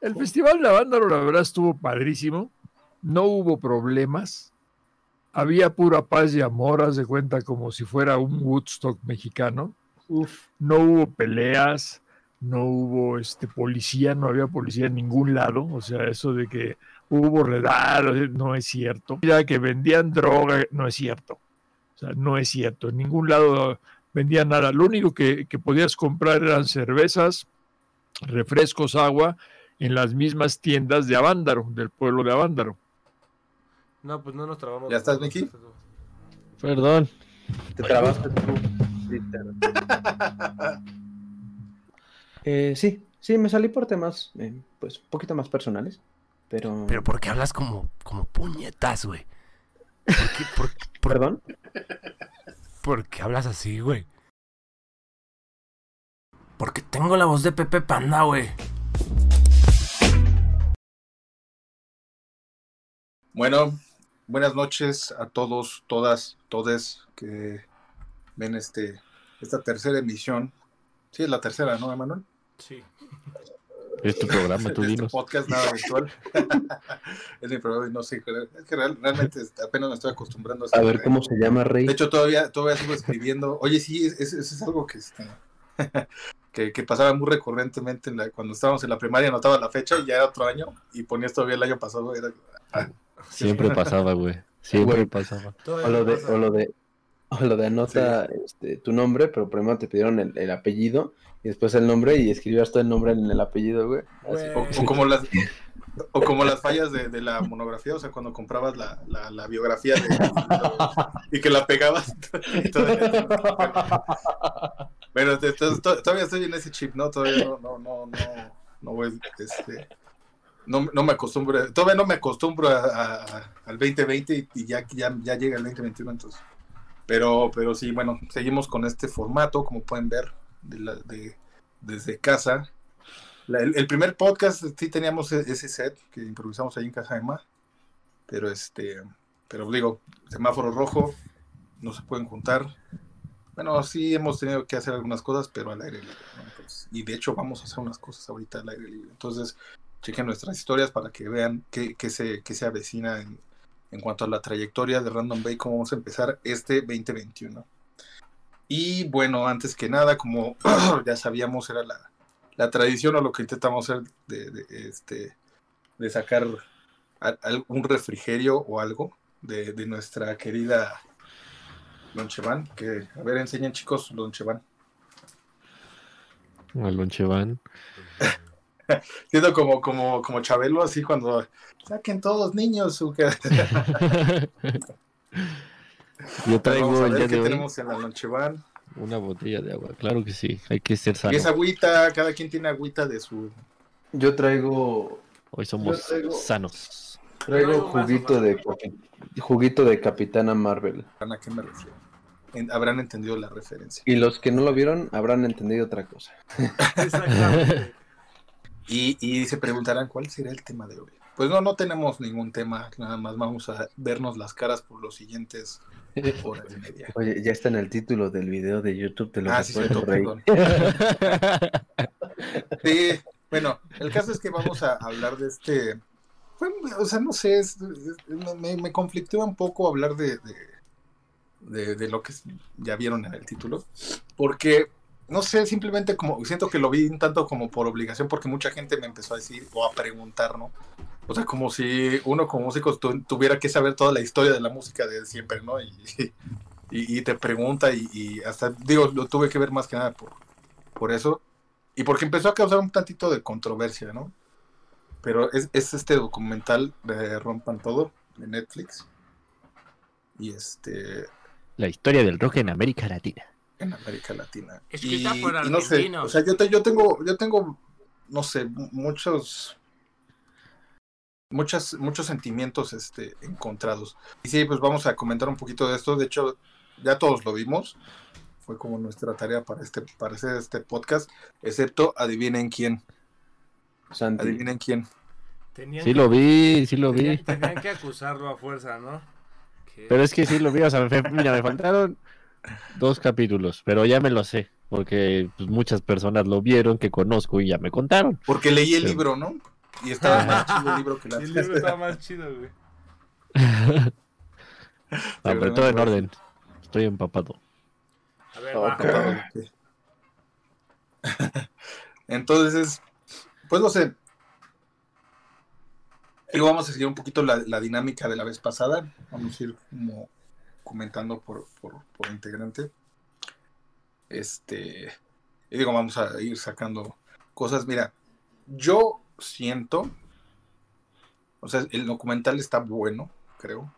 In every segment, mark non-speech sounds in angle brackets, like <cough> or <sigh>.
El Festival de Avándaro, la verdad, estuvo padrísimo. No hubo problemas. Había pura paz y amor, haz de cuenta como si fuera un Woodstock mexicano. No hubo peleas, no hubo este, policía, no había policía en ningún lado. O sea, eso de que hubo redar, no es cierto. Ya que vendían droga, no es cierto. O sea, no es cierto. En ningún lado vendían nada. Lo único que, que podías comprar eran cervezas, refrescos, agua en las mismas tiendas de Avándaro, del pueblo de Avándaro. No, pues no nos trabamos. ¿Ya estás, Miki? Perdón. Te trabaste tú. <laughs> eh, sí, sí, me salí por temas, eh, pues, un poquito más personales. Pero. Pero ¿por qué hablas como, como puñetas, güey? ¿Por qué, por, por- ¿Perdón? por qué hablas así, güey? Porque tengo la voz de Pepe Panda, güey. Bueno, buenas noches a todos, todas, todes que ven este esta tercera emisión. Sí, es la tercera, ¿no, Emanuel? Sí. Es tu programa, tú <laughs> este dinos. podcast nada virtual. <laughs> es mi programa y no sé, es que real- realmente apenas me estoy acostumbrando A ver cómo se llama, Rey. De hecho, todavía, todavía sigo escribiendo. Oye, sí, es- es- eso es, algo que, este, <laughs> que, que pasaba muy recurrentemente en la- cuando estábamos en la primaria, anotaba la fecha y ya era otro año y ponías todavía el año pasado. Era, Siempre pasaba, güey. Siempre Güey. pasaba. O lo de, pasa. o lo de, o lo de anota este, tu nombre, pero primero te pidieron el, el apellido y después el nombre y escribías todo el nombre en el apellido, güey. O, o como las, o como las fallas de, de la monografía, o sea, cuando comprabas la, la, la biografía de, y que la pegabas. <laughs> to- todavía estoy en ese chip, ¿no? Todavía no, no, no, no, no voy, este, no, no me acostumbro, todavía no me acostumbro a, a- al 2020 y, y ya, ya, ya llega el 2021, entonces. Pero, pero sí, bueno, seguimos con este formato, como pueden ver, de la- de- desde casa. La- el, el primer podcast sí teníamos e- ese set que improvisamos ahí en casa de Ma, pero este, pero digo, semáforo rojo, no se pueden juntar. Bueno, sí hemos tenido que hacer algunas cosas, pero al aire libre. ¿no? Entonces, y de hecho vamos a hacer unas cosas ahorita al aire libre. Entonces, chequen nuestras historias para que vean qué, qué se, qué se avecina en, en cuanto a la trayectoria de Random Bay, cómo vamos a empezar este 2021. Y bueno, antes que nada, como <clears throat> ya sabíamos, era la, la tradición o lo que intentamos hacer de, de, este, de sacar a- algún refrigerio o algo de, de nuestra querida Lonchevan. Que, a ver, enseñen chicos Lonchevan. Al lonche van. <laughs> Siento como, como, como Chabelo, así cuando saquen todos niños su <laughs> Yo traigo Vamos a el ver día qué de hoy tenemos en la Lonchevan. una botella de agua. Claro que sí. Hay que ser Y sano. es agüita, cada quien tiene agüita de su. Yo traigo, Hoy somos traigo- sanos. traigo juguito de juguito de Capitana Marvel. ¿A qué me refiero? En- habrán entendido la referencia. Y los que no lo vieron habrán entendido otra cosa. <laughs> Exactamente. Y, y se preguntarán cuál será el tema de hoy. Pues no, no tenemos ningún tema, nada más vamos a vernos las caras por los siguientes <laughs> horas y media. Oye, ya está en el título del video de YouTube, te lo Ah, sí, cierto, Rey. perdón. <laughs> Sí, bueno, el caso es que vamos a hablar de este. o sea, no sé, es- es- me, me, me conflictúa un poco hablar de, de, de- de lo que ya vieron en el título, porque no sé, simplemente como siento que lo vi un tanto como por obligación, porque mucha gente me empezó a decir o a preguntar, ¿no? O sea, como si uno como músico tu- tuviera que saber toda la historia de la música de siempre, ¿no? <laughs> Y, te pregunta y, y hasta, digo, lo tuve que ver más que nada por, por eso. Y porque empezó a causar un tantito de controversia, ¿no? Pero es, es este documental de Rompan Todo, de Netflix. Y este, La historia del rock en América Latina. En América Latina. Escrita y, por y no sé, o sea, yo, te- yo tengo, yo tengo, no sé, mu- muchos, muchas, muchos sentimientos este, encontrados. Y sí, pues vamos a comentar un poquito de esto. De hecho, ya todos lo vimos. Fue como nuestra tarea para este, para hacer este podcast, excepto adivinen quién. Santi. Adivinen quién. Tenían Sí que- lo vi, sí lo vi. tenían, tenían que acusarlo a fuerza, ¿no? Pero es que sí lo vi. O sea, me, mira, me faltaron dos capítulos, pero ya me lo sé. Porque pues, muchas personas lo vieron, que conozco y ya me contaron. Porque leí el Sí. libro, ¿no? Y estaba más <laughs> chido el libro que la el libro estaba más chido, güey. <laughs> Pero todo en orden. Estoy empapado. A ver, cabrón. <laughs> Entonces, pues no sé. Y vamos a seguir un poquito la, la dinámica de la vez pasada. Vamos a ir como comentando por, por, por integrante. Este. Y digo, vamos a ir sacando cosas. Mira, yo siento. O sea, el documental está bueno, creo.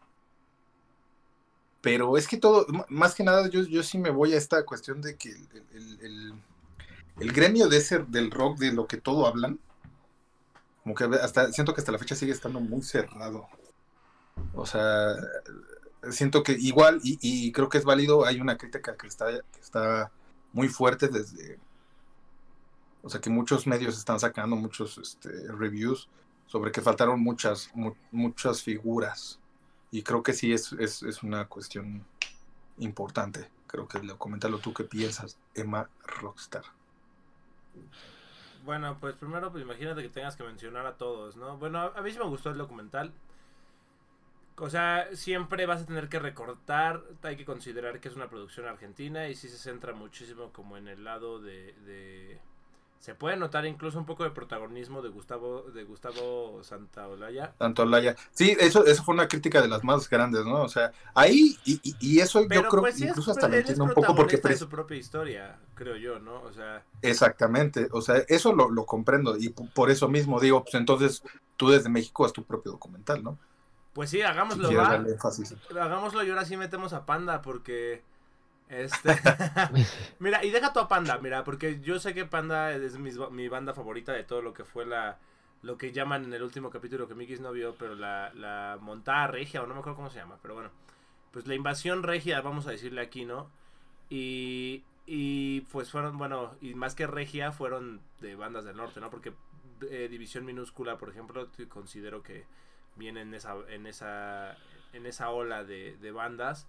Pero es que todo, más que nada, yo, yo sí me voy a esta cuestión de que el, el- el- el gremio de ese, del rock, de lo que todo hablan, como que hasta siento que hasta la fecha sigue estando muy cerrado. O sea, siento que igual, y, y creo que es válido, hay una crítica que está, está muy fuerte desde, o sea, que muchos medios están sacando muchos este, reviews sobre que faltaron muchas, mu- muchas figuras. Y creo que sí es, es, es una cuestión importante. Creo que lo coméntalo tú qué piensas, Emma Rockstar. Bueno, pues primero, pues imagínate que tengas que mencionar a todos, ¿no? Bueno, a, a mí sí me gustó el documental. O sea, siempre vas a tener que recortar, hay que considerar que es una producción argentina y sí se centra muchísimo como en el lado de... de- Se puede notar incluso un poco de protagonismo de Gustavo de Gustavo Santaolalla. Tanto Laya. Sí, eso, eso fue una crítica de las más grandes, ¿no? O sea, ahí, y, y- y eso Pero yo creo pues que sí es, incluso hasta lo es entiendo un poco porque pres- su propia historia, creo yo, ¿no? O sea, Exactamente, o sea, eso lo, lo comprendo y por eso mismo digo, pues entonces tú desde México haz tu propio documental, ¿no? Pues sí, Si hagámoslo, darle énfasis. Hagámoslo y ahora sí metemos a Panda porque... Este... <laughs> <laughs> mira, y deja tú a Panda, mira, porque yo sé que Panda es mi banda favorita de todo lo que fue la... Lo que llaman en el último capítulo que Mikis no vio, pero la, la montada regia, o no me acuerdo cómo se llama, pero bueno. Pues la invasión regia, vamos a decirle aquí, ¿no? Y, y pues fueron, bueno, y más que regia, fueron de bandas del norte, ¿no? Porque eh, División Minúscula, por ejemplo, considero que viene en esa, en esa, en esa ola de, de bandas.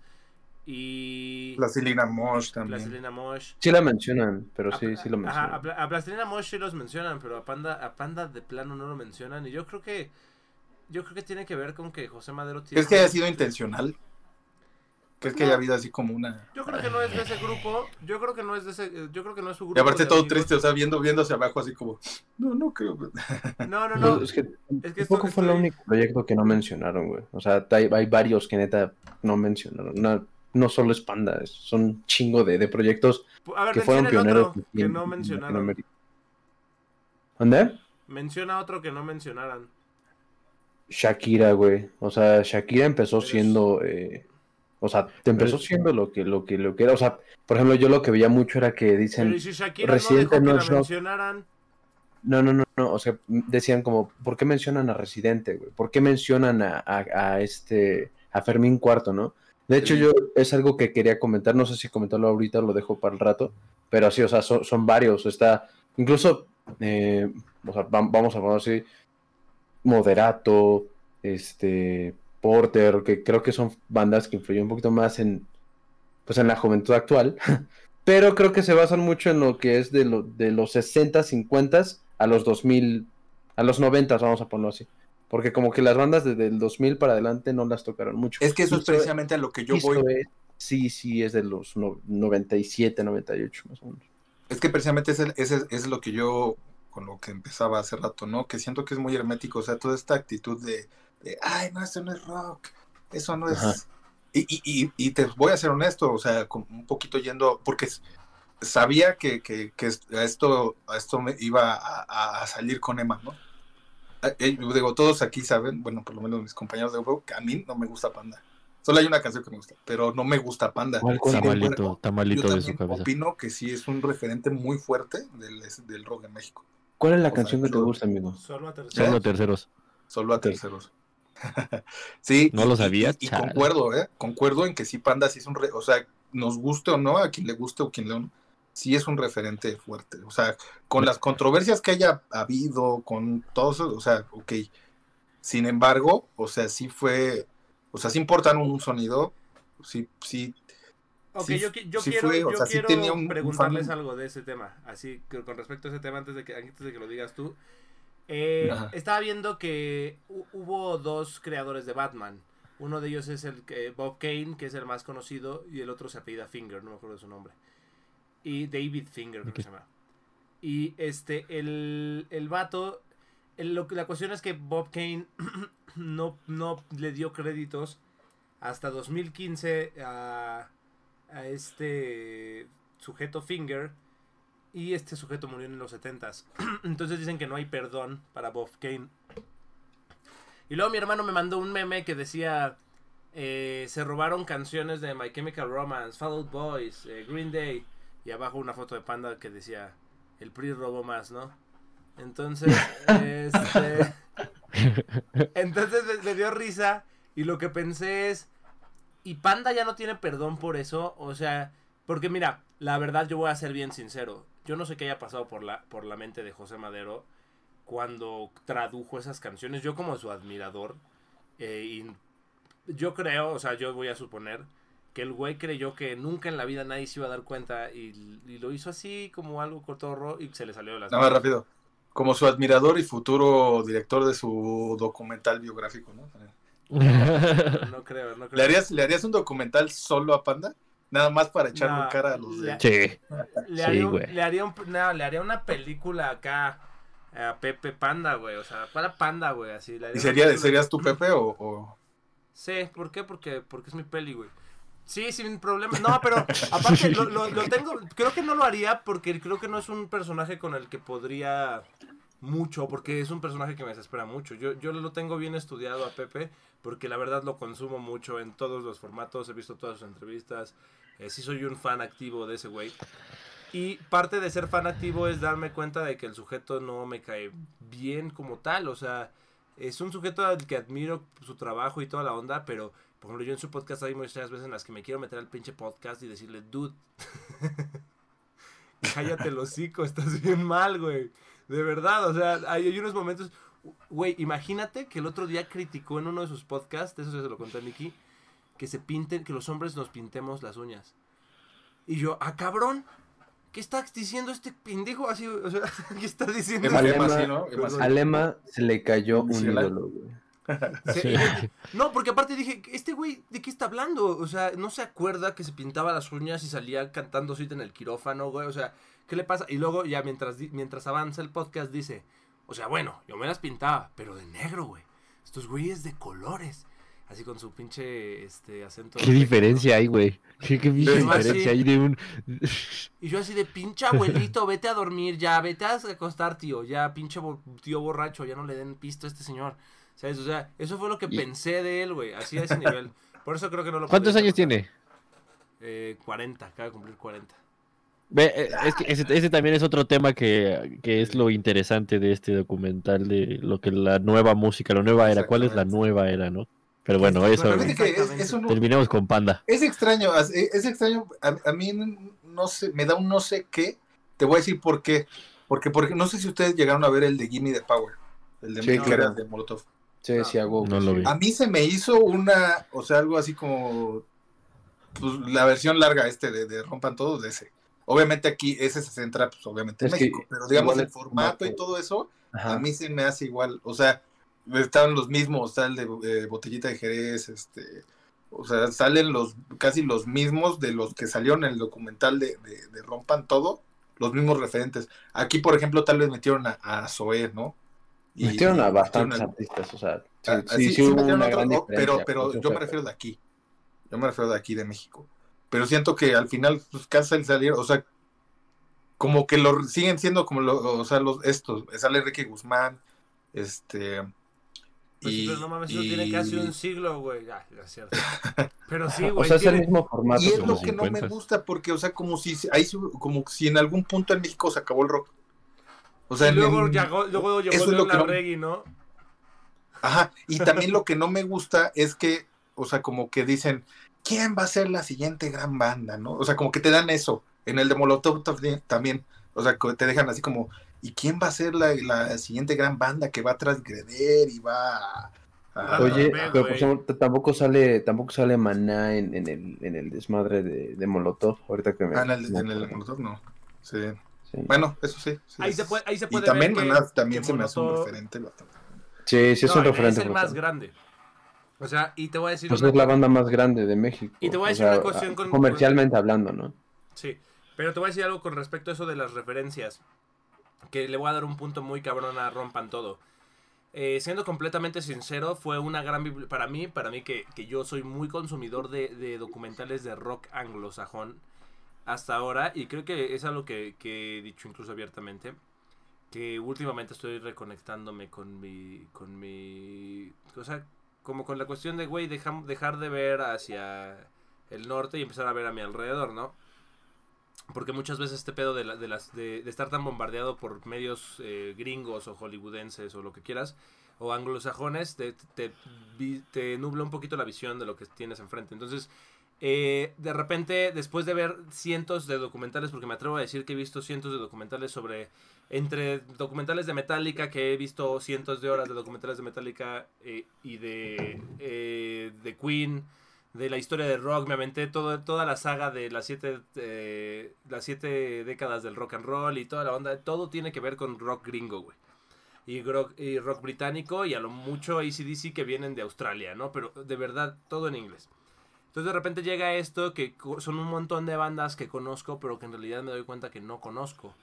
Y Plastilina Mosh también. Plastilina Mosh. Sí la mencionan, pero A- sí, sí lo ajá, mencionan. a, a Plastilina Mosh sí los mencionan, pero a Panda, a Panda de plano no lo mencionan. Y yo creo que yo creo que tiene que ver con que José Madero tiene. ¿Crees que haya sido intencional? ¿Crees que No. haya habido así como una... Yo creo que no es de ese grupo. Yo creo que no es de ese. Yo creo que no es su grupo. Y aparte todo amigos. triste, o sea, viendo, viendo hacia abajo así como, no, no creo. No, no, No, no. es que Es que tampoco fue el único proyecto que no mencionaron, güey. O sea, hay, hay varios que neta no mencionaron. No, no solo es Panda, es- son un chingo de, de proyectos A ver, que fueron pioneros otro que en- no en mencionaron. ¿Dónde? Menciona otro que no mencionaran. Shakira, güey. O sea, Shakira empezó Pero es- siendo, eh, o sea, te empezó Pero- siendo lo que, lo que, lo que era. O sea, por ejemplo, yo lo que veía mucho era que Pero dicen, y si Shakira Residente no no dejó la mencionaran. no, no, no, no. O sea, decían como, ¿por qué mencionan a Residente, güey? ¿Por qué mencionan a, a, a este, a Fermín Cuarto, no? De hecho, Sí. yo es algo que quería comentar, no sé si comentarlo ahorita o lo dejo para el rato, pero sí, o sea, son, son varios. Está, incluso, eh, o sea, vam- vamos a poner así, Moderato, este, Porter, que creo que son bandas que influyen un poquito más en, pues en la juventud actual, <laughs> pero creo que se basan mucho en lo que es de, lo, de los 60, 50 a los 2000, a los 90, vamos a ponerlo así. Porque como que las bandas desde el 2000 para adelante no las tocaron mucho. Es que eso es precisamente a lo que yo voy. es- sí, sí, es de los no- 97, 98 más o menos. Es que precisamente ese, ese es lo que yo, con lo que empezaba hace rato, ¿no? Que siento que es muy hermético, o sea, toda esta actitud de, de, ay, no, eso no es rock, eso no Ajá. es... Y, y, y, y te voy a ser honesto, o sea, con un poquito yendo, porque sabía que, que, que es- a esto, a esto me iba a, a- a salir con Emma, ¿no? Eh, eh, digo, todos aquí saben, bueno, por lo menos mis compañeros de grupo, que a mí no me gusta Panda. Solo hay una canción que me gusta, pero no me gusta Panda. ¿Cuál, cuál? Sin Está embargo, malito, está yo malito de su también cabeza. opino que sí es un referente muy fuerte del, del rock en México. ¿Cuál es la O sea, canción que te gusta, amigo? Solo a tercera. Solo terceros. Solo a terceros. <laughs> sí. ¿No lo sabías? Y, y concuerdo, ¿eh? Concuerdo en que sí, Panda sí es un. re- o sea, nos guste o no, a quien le guste o quien le. Sí es un referente fuerte. O sea, con las controversias que haya habido, con todo eso, o sea, ok. Sin embargo, o sea, sí fue. O sea, sí importan un sonido. Sí, sí. Ok, Sí, yo, yo sí quiero, fue, yo sea, sí quiero tenía un- un preguntarles fan- algo de ese tema. Así que con respecto a ese tema, antes de que, antes de que lo digas tú. Eh, estaba viendo que hu- hubo dos creadores de Batman. Uno de ellos es el que- Bob Kane, que es el más conocido, y el otro se apellida Finger, no me acuerdo de su nombre. Y David Finger, creo que se llama. Y este, el, el vato, el- lo la cuestión es que Bob Kane <clears throat> no, no le dio créditos hasta 2015 a, a este sujeto Finger y este sujeto murió en los 70s. <clears throat> Entonces dicen que no hay perdón para Bob Kane. Y luego mi hermano me mandó un meme que decía eh, se robaron canciones de My Chemical Romance, Fall Out Boys, eh, Green Day y abajo una foto de Panda que decía el PRI robó más, ¿no? Entonces, <laughs> este entonces me, me dio risa y lo que pensé es y Panda ya no tiene perdón por eso, o sea, porque mira, la verdad yo voy a ser bien sincero, yo no sé qué haya pasado por la por la mente de José Madero cuando tradujo esas canciones, yo como su admirador eh, y yo creo, o sea, yo voy a suponer que el güey creyó que nunca en la vida nadie se iba a dar cuenta y, y lo hizo así como algo cotorro y se le salió de las Nada más rápido. Como su admirador y futuro director de su documental biográfico, ¿no? <laughs> No creo, no creo. ¿Le harías, ¿Le harías un documental solo a Panda? Nada más para echarle No, cara a los de... le- sí. Le Sí, haría, un- güey. le, haría un- no, le haría una película acá a Pepe Panda, güey. O sea, para Panda, güey. Así, le haría ¿Y sería, película- serías tú, Pepe, o...? o- Sí, ¿por qué? Porque, porque es mi peli, güey. Sí, sin problema. No, pero aparte lo, lo- lo tengo. Creo que no lo haría porque creo que no es un personaje con el que podría mucho, porque es un personaje que me desespera mucho. Yo, yo lo tengo bien estudiado a Pepe porque la verdad lo consumo mucho en todos los formatos. He visto todas sus entrevistas. Eh, sí soy un fan activo de ese güey. Y parte de ser fan activo es darme cuenta de que el sujeto no me cae bien como tal. O sea, es un sujeto al que admiro su trabajo y toda la onda, pero por ejemplo yo en su podcast hay muchas veces en las que me quiero meter al pinche podcast y decirle, dude, <laughs> cállate el hocico, estás bien mal, güey. De verdad, o sea, hay, unos momentos, güey, imagínate que el otro día criticó en uno de sus podcasts, eso se lo conté a Miki, que se pinten, que los hombres nos pintemos las uñas. Y yo, ah, cabrón, ¿qué está diciendo este pendejo? Así, o sea, <laughs> ¿qué está diciendo? Emma, Alema- Emma, sí, ¿no? A Lema se le cayó un ídolo, güey. Sí, Sí. No, porque aparte dije, este güey, ¿de qué está hablando? O sea, no se acuerda que se pintaba las uñas y salía cantando suite en el quirófano, güey. O sea, ¿qué le pasa? Y luego ya mientras, mientras avanza el podcast dice, o sea, bueno, yo me las pintaba, pero de negro, güey. Estos güeyes de colores. Así con su pinche este, acento. ¿Qué diferencia hay, güey? <laughs> ¿Qué, qué pinche Pero así- diferencia hay de un... Y yo así de pinche abuelito, <laughs> vete a dormir ya, vete a acostar, tío. Ya, pinche bo- tío borracho, ya no le den pisto a este señor. ¿Sabes? O sea, eso fue lo que Y- pensé de él, güey. Así a ese nivel. Por eso creo que no lo ¿Cuántos años tiene? Eh, 40, acaba de cumplir 40. Ve, eh, es que ese, ese también es otro tema que, que es lo interesante de este documental, de lo que la nueva música, la nueva era. ¿Cuál es la nueva era, no? Pero bueno, eso... Pero fíjate que es, eso no- Terminemos con Panda. es extraño, es es extraño, a, a mí no sé, me da un no sé qué, te voy a decir por qué, porque, porque no sé si ustedes llegaron a ver el de Gimme the Power, el de, Sí, que era claro. de Molotov. Sí, sí, hago. No lo vi. A mí se me hizo una, o sea, algo así como pues, la versión larga este de, de Rompan Todos de ese. Obviamente aquí ese se centra, pues obviamente en Es que México, pero digamos el formato y todo eso, Ajá. a mí se me hace igual, o sea, estaban los mismos, está el de eh, Botellita de Jerez, este, o sea, salen los casi los mismos de los que salieron en el documental de, de- de Rompan Todo, los mismos referentes. Aquí, por ejemplo, tal vez metieron a, a Zoé, ¿no? Y- Metieron a bastantes metieron artistas, o sea, sí, Ah, sí, sí, sí sí hubo una otro, gran oh, pero, pero yo me refiero de aquí. Yo me refiero de aquí, de México. Pero siento que al final, pues casi salieron, o sea, como que lo siguen siendo como los, o sea, los estos, sale Enrique Guzmán, este Pues sí, y, pero no mames, eso y- tiene casi un siglo, güey. Ah, es cierto. <laughs> Pero sí, O güey. sea, es el mismo formato. y es lo que no me 50. gusta, porque, o sea, como si ahí como si en algún punto en México se acabó el rock. O sea, y en- luego en- llegó, luego llegó eso es lo León que no- Larregui, ¿no? Ajá, y también lo que no me gusta es que, o sea, como que dicen, ¿quién va a ser la siguiente gran banda, no? O sea, como que te dan eso. En el de Molotov también- también, o sea, que te dejan así como, ¿y quién va a ser la, la siguiente gran banda que va a transgreder y va a... a- Oye, pero por tampoco sale, tampoco sale Maná en, en el, en el desmadre de, de Molotov, ahorita que me... Ah, en el, en. Molotov no. Sí. Bueno, eso sí. sí, Ahí es- se puede, ahí se y puede también ver que- también que se me hace un referente. bastante. Sí, sí es No, un referente. Es el más grande. O sea, y te voy a decir. Pues una es la banda más grande de México. Y te voy a o decir sea, una cuestión con- Comercialmente hablando, ¿no? Sí, pero te voy a decir algo con respecto a eso de las referencias. Que le voy a dar un punto muy cabrón a Rompan Todo. Eh, siendo completamente sincero, fue una gran para mí, para mí que, que yo soy muy consumidor de, de documentales de rock anglosajón hasta ahora, y creo que es algo que, he dicho incluso abiertamente, que últimamente estoy reconectándome con mi, con mi, o sea, como con la cuestión de, güey, dejar de ver hacia el norte y empezar a ver a mi alrededor, ¿no? Porque muchas veces este pedo de, de las, de, estar tan bombardeado por medios eh, gringos o hollywoodenses o lo que quieras, o anglosajones, te, te nubla un poquito la visión de lo que tienes enfrente. Entonces, eh, de repente, después de ver cientos de documentales, porque me atrevo a decir que he visto cientos de documentales sobre, entre documentales de Metallica, que he visto cientos de horas de documentales de Metallica eh, y de, eh, de Queen, de la historia del rock, me aventé todo, toda la saga de las siete, eh, las siete décadas del rock and roll y toda la onda, todo tiene que ver con rock gringo, güey. Y rock, y rock británico y a lo mucho ACDC que vienen de Australia, ¿no? Pero de verdad, todo en inglés. Entonces de repente llega esto que son un montón de bandas que conozco, pero que en realidad me doy cuenta que no conozco.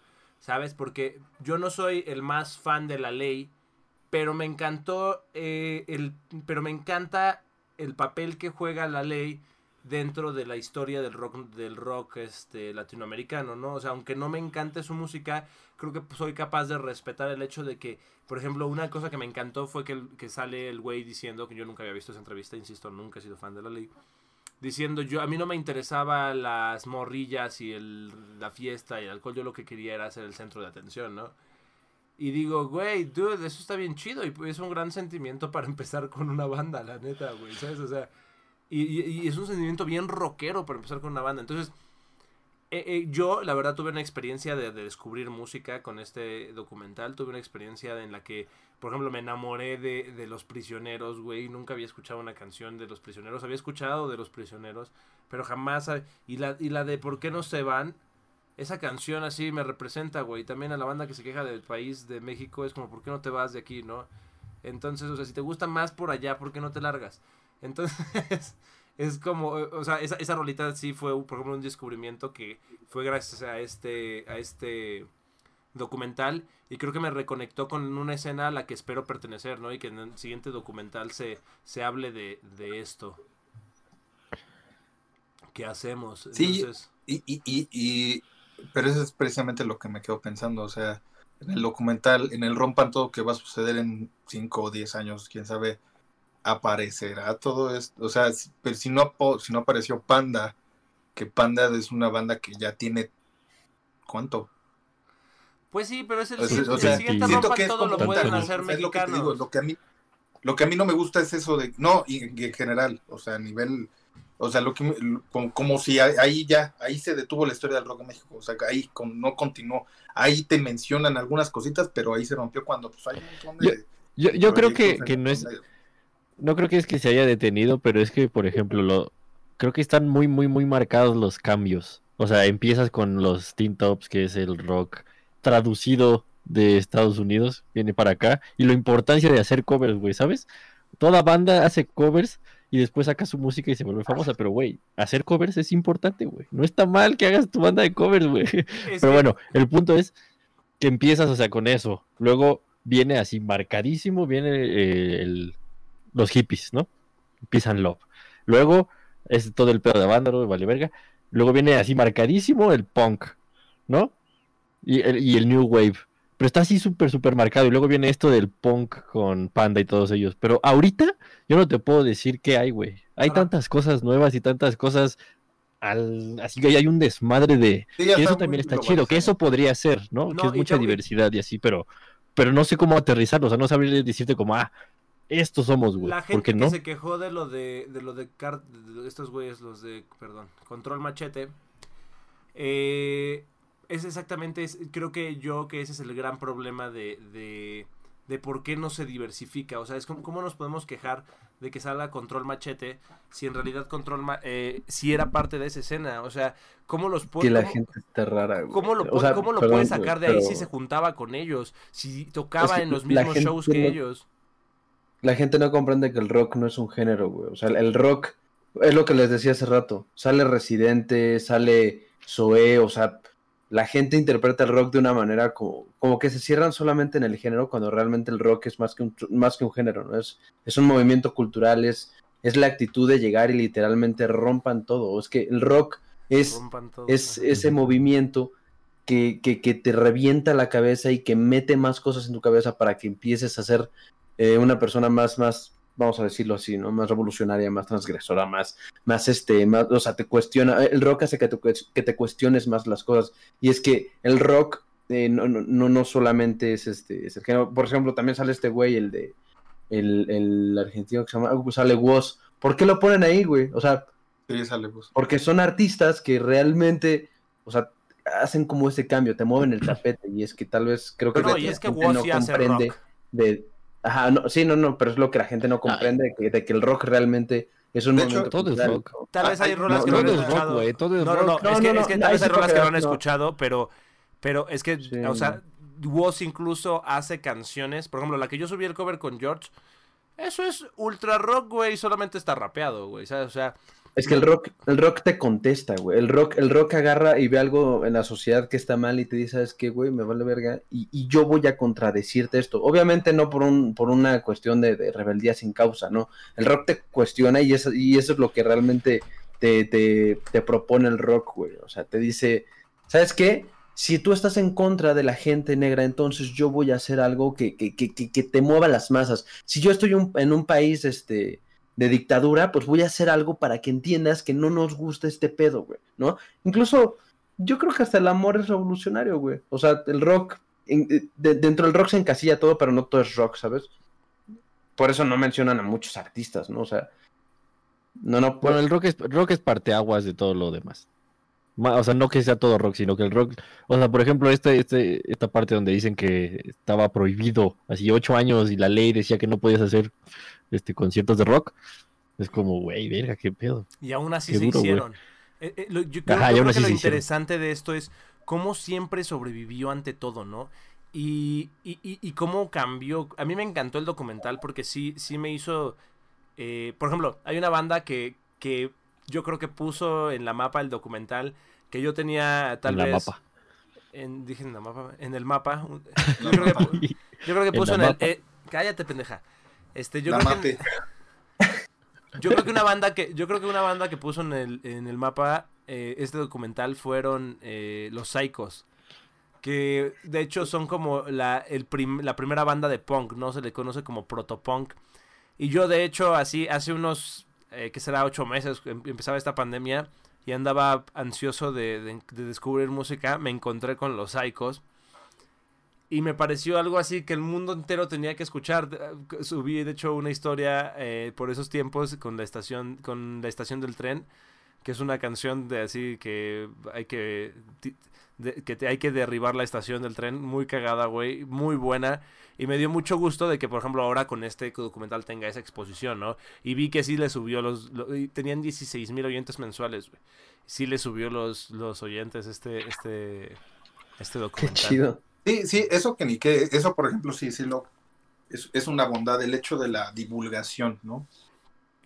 ¿Sabes? Porque yo no soy el más fan de la ley, pero me encantó eh, el, pero me encanta el papel que juega la ley dentro de la historia del rock del rock este latinoamericano, ¿no? O sea, aunque no me encante su música, creo que soy capaz de respetar el hecho de que, por ejemplo, una cosa que me encantó fue que, que sale el güey diciendo que yo nunca había visto esa entrevista, insisto, nunca he sido fan de la ley. Diciendo yo, a mí no me interesaba las morrillas y el, la fiesta y el alcohol, yo lo que quería era ser el centro de atención, ¿no? Y digo, güey, dude, eso está bien chido y es un gran sentimiento para empezar con una banda, la neta, güey, ¿sabes? O sea, y, es un sentimiento bien rockero para empezar con una banda. Entonces, eh, eh, yo, la verdad, tuve una experiencia de, de descubrir música con este documental. Tuve una experiencia en la que, por ejemplo, me enamoré de, de Los Prisioneros, güey. Nunca había escuchado una canción de Los Prisioneros. Había escuchado de Los Prisioneros, pero jamás... Y la, y la de ¿Por qué no se van? Esa canción así me representa, güey. También a la banda que se queja del país de México es como, ¿por qué no te vas de aquí, no? Entonces, o sea, si te gusta más por allá, ¿por qué no te largas? <laughs> Entonces, es como, o sea, esa, esa rolita sí fue, por ejemplo, un descubrimiento que fue gracias a este, a este documental y creo que me reconectó con una escena a la que espero pertenecer, ¿no? Y que en el siguiente documental se, se hable de, de esto. ¿Qué hacemos? Sí. Entonces, Y, y, y, y- pero eso es precisamente lo que me quedo pensando, o sea, en el documental, en el rompan todo que va a suceder en 5 o 10 años, quién sabe, aparecerá todo esto, o sea, si- pero si no, si no apareció Panda, que Panda es una banda que ya tiene, ¿cuánto? pues sí, pero es el, O sea, siguiente- o sea, el siguiente rompan que es todo lo pueden hacer es lo que te digo, mexicanos. lo que a mí lo que a mí no me gusta es eso de no y, y en general o sea a nivel o sea lo que como, como si ahí- ya ahí se detuvo la historia del rock en México o sea ahí con- no continuó ahí te mencionan algunas cositas pero ahí se rompió cuando pues hay un montón de Yo, yo creo que, que no es, no creo que es que se haya detenido, pero es que, por ejemplo, lo, creo que están muy, muy, muy marcados los cambios. O sea, empiezas con los Teen Tops, que es el rock traducido de Estados Unidos, viene para acá, y la importancia de hacer covers, güey, ¿sabes? Toda banda hace covers y después saca su música y se vuelve famosa, pero, güey, hacer covers es importante, güey. No está mal que hagas tu banda de covers, güey. <laughs> Pero bueno, el punto es que empiezas, o sea, con eso. Luego viene así marcadísimo, viene eh, el- los hippies, ¿no? Empiezan Love. Luego es todo el pedo de Vándalo, vale verga. Luego viene así marcadísimo el punk, ¿no? Y el, y el New Wave. Pero está así súper, súper marcado. Y luego viene esto del punk con Panda y todos ellos. Pero ahorita yo no te puedo decir qué hay, güey. Hay Ahora- tantas cosas nuevas y tantas cosas... Al... Así que hay un desmadre de, Sí, que eso también está chido, que eso podría ser, ¿no? No, que es mucha diversidad y así, pero, pero no sé cómo aterrizarlo, o sea, no sabría decirte como, ah, estos somos, güey. La ¿Por gente que no? se quejó de lo de, de lo de, car- de estos güeyes, los de, perdón, Control Machete, eh, es exactamente, es- creo que yo que ese es el gran problema de, de, de por qué no se diversifica. O sea, es como, ¿cómo nos podemos quejar de que salga Control Machete si en realidad Control eh, si era parte de esa escena? O sea, ¿cómo los Que la cómo- gente está rara, güey. ¿Cómo lo, O sea, cómo lo perdón, puede sacar de ahí si se juntaba con ellos? Si tocaba que en los mismos shows que no- ellos. La gente no comprende que el rock no es un género, güey. O sea, el rock es lo que les decía hace rato. Sale Residente, sale Zoé, o sea, la gente interpreta el rock de una manera como, como que se cierran solamente en el género cuando realmente el rock es más que un, más que un género, ¿no? Es, es un movimiento cultural, es, es la actitud de llegar y literalmente rompan todo. Es que el rock es, es ese movimiento que, que, que te revienta la cabeza y que mete más cosas en tu cabeza para que empieces a ser eh, una persona más, más, vamos a decirlo así, ¿no? Más revolucionaria, más transgresora, más, más este, más, o sea, te cuestiona, el rock hace que te, que te cuestiones más las cosas. Y es que el rock eh, no, no, no, no solamente es este, es el género, por ejemplo, también sale este güey, el de, el, el argentino que se llama, uh, sale Woz. ¿Por qué lo ponen ahí, güey? O sea, Sí, sale, pues. porque son artistas que realmente, o sea, hacen como ese cambio, te mueven el <clears throat> tapete y es que tal vez creo que Pero no, la y es que gente Woz no sí hace comprende rock. de ajá, no, sí, no, no, pero es lo que la gente no comprende de que, de que el rock realmente es un De hecho, momento todo es rock. Tal vez hay rolas que no, han todo es rock, escuchado. güey, todo es no, no, rock. no, No, es que, no, es que no, tal vez hay rolas que no han escuchado, pero, pero es que, Sí. o sea, Woz incluso hace canciones, por ejemplo, la que yo subí el cover con George, eso es ultra rock, güey, solamente está rapeado, güey, ¿sabes? O sea, Es que el rock, el rock te contesta, güey. El rock, el rock agarra y ve algo en la sociedad que está mal y te dice, ¿sabes qué, güey? Me vale verga. Y, y yo voy a contradecirte esto. Obviamente no por un, por una cuestión de, rebeldía sin causa, ¿no? El rock te cuestiona y eso, y eso es lo que realmente te, te, te propone el rock, güey. O sea, te dice, ¿sabes qué? Si tú estás en contra de la gente negra, entonces yo voy a hacer algo que, que, que, que- te mueva las masas. Si yo estoy en un país, este, de dictadura, pues voy a hacer algo para que entiendas que no nos gusta este pedo, güey, ¿no? Incluso yo creo que hasta el amor es revolucionario, güey. O sea, el rock, en- eh, de- dentro del rock se encasilla todo, pero no todo es rock, ¿sabes? Por eso no mencionan a muchos artistas, ¿no? O sea, no, no, Bueno, el rock es, rock es parteaguas de todo lo demás. O sea, no que sea todo rock, sino que el rock, o sea, por ejemplo, este, este, esta parte donde dicen que estaba prohibido, así ocho años y la ley decía que no podías hacer este conciertos de rock, es como, güey, verga, qué pedo. y aún así Qué se duro, hicieron. Eh, eh, lo- yo creo, Ajá, yo que lo hicieron. interesante de esto es cómo siempre sobrevivió ante todo, ¿no? Y, y, y- y cómo cambió. A mí me encantó el documental porque sí, sí me hizo. eh, por ejemplo, hay una banda que, que yo creo que puso en la mapa el documental que yo tenía tal en la vez. mapa. En, dije en la mapa. En el mapa. <laughs> Yo creo que, pu- yo creo que En puso en el. eh, cállate, pendeja. Este, yo La creo que. mate. <laughs> Yo creo que una banda que yo creo que una banda que puso en el, en el mapa eh, este documental fueron eh, los Psychos que de hecho son como la, el prim- la primera banda de punk, no se le conoce como protopunk. Y yo de hecho así hace unos eh, que será ocho meses em- empezaba esta pandemia y andaba ansioso de, de- de descubrir música, me encontré con los Psychos. Y me pareció algo así que el mundo entero tenía que escuchar. Eh, Subí, de hecho, una historia eh, por esos tiempos con la estación, con la estación del tren, que es una canción de así que hay que de- que te- hay que derribar la estación del tren, muy cagada, güey, muy buena. Y me dio mucho gusto de que, por ejemplo, ahora con este documental tenga esa exposición, ¿no? Y vi que sí le subió los... lo- tenían 16 mil oyentes mensuales, güey. Sí le subió los, los oyentes este, este, este Qué documental. chido. Sí, sí, eso que ni que, eso por ejemplo, sí, sí lo, es, es una bondad el hecho de la divulgación, ¿no?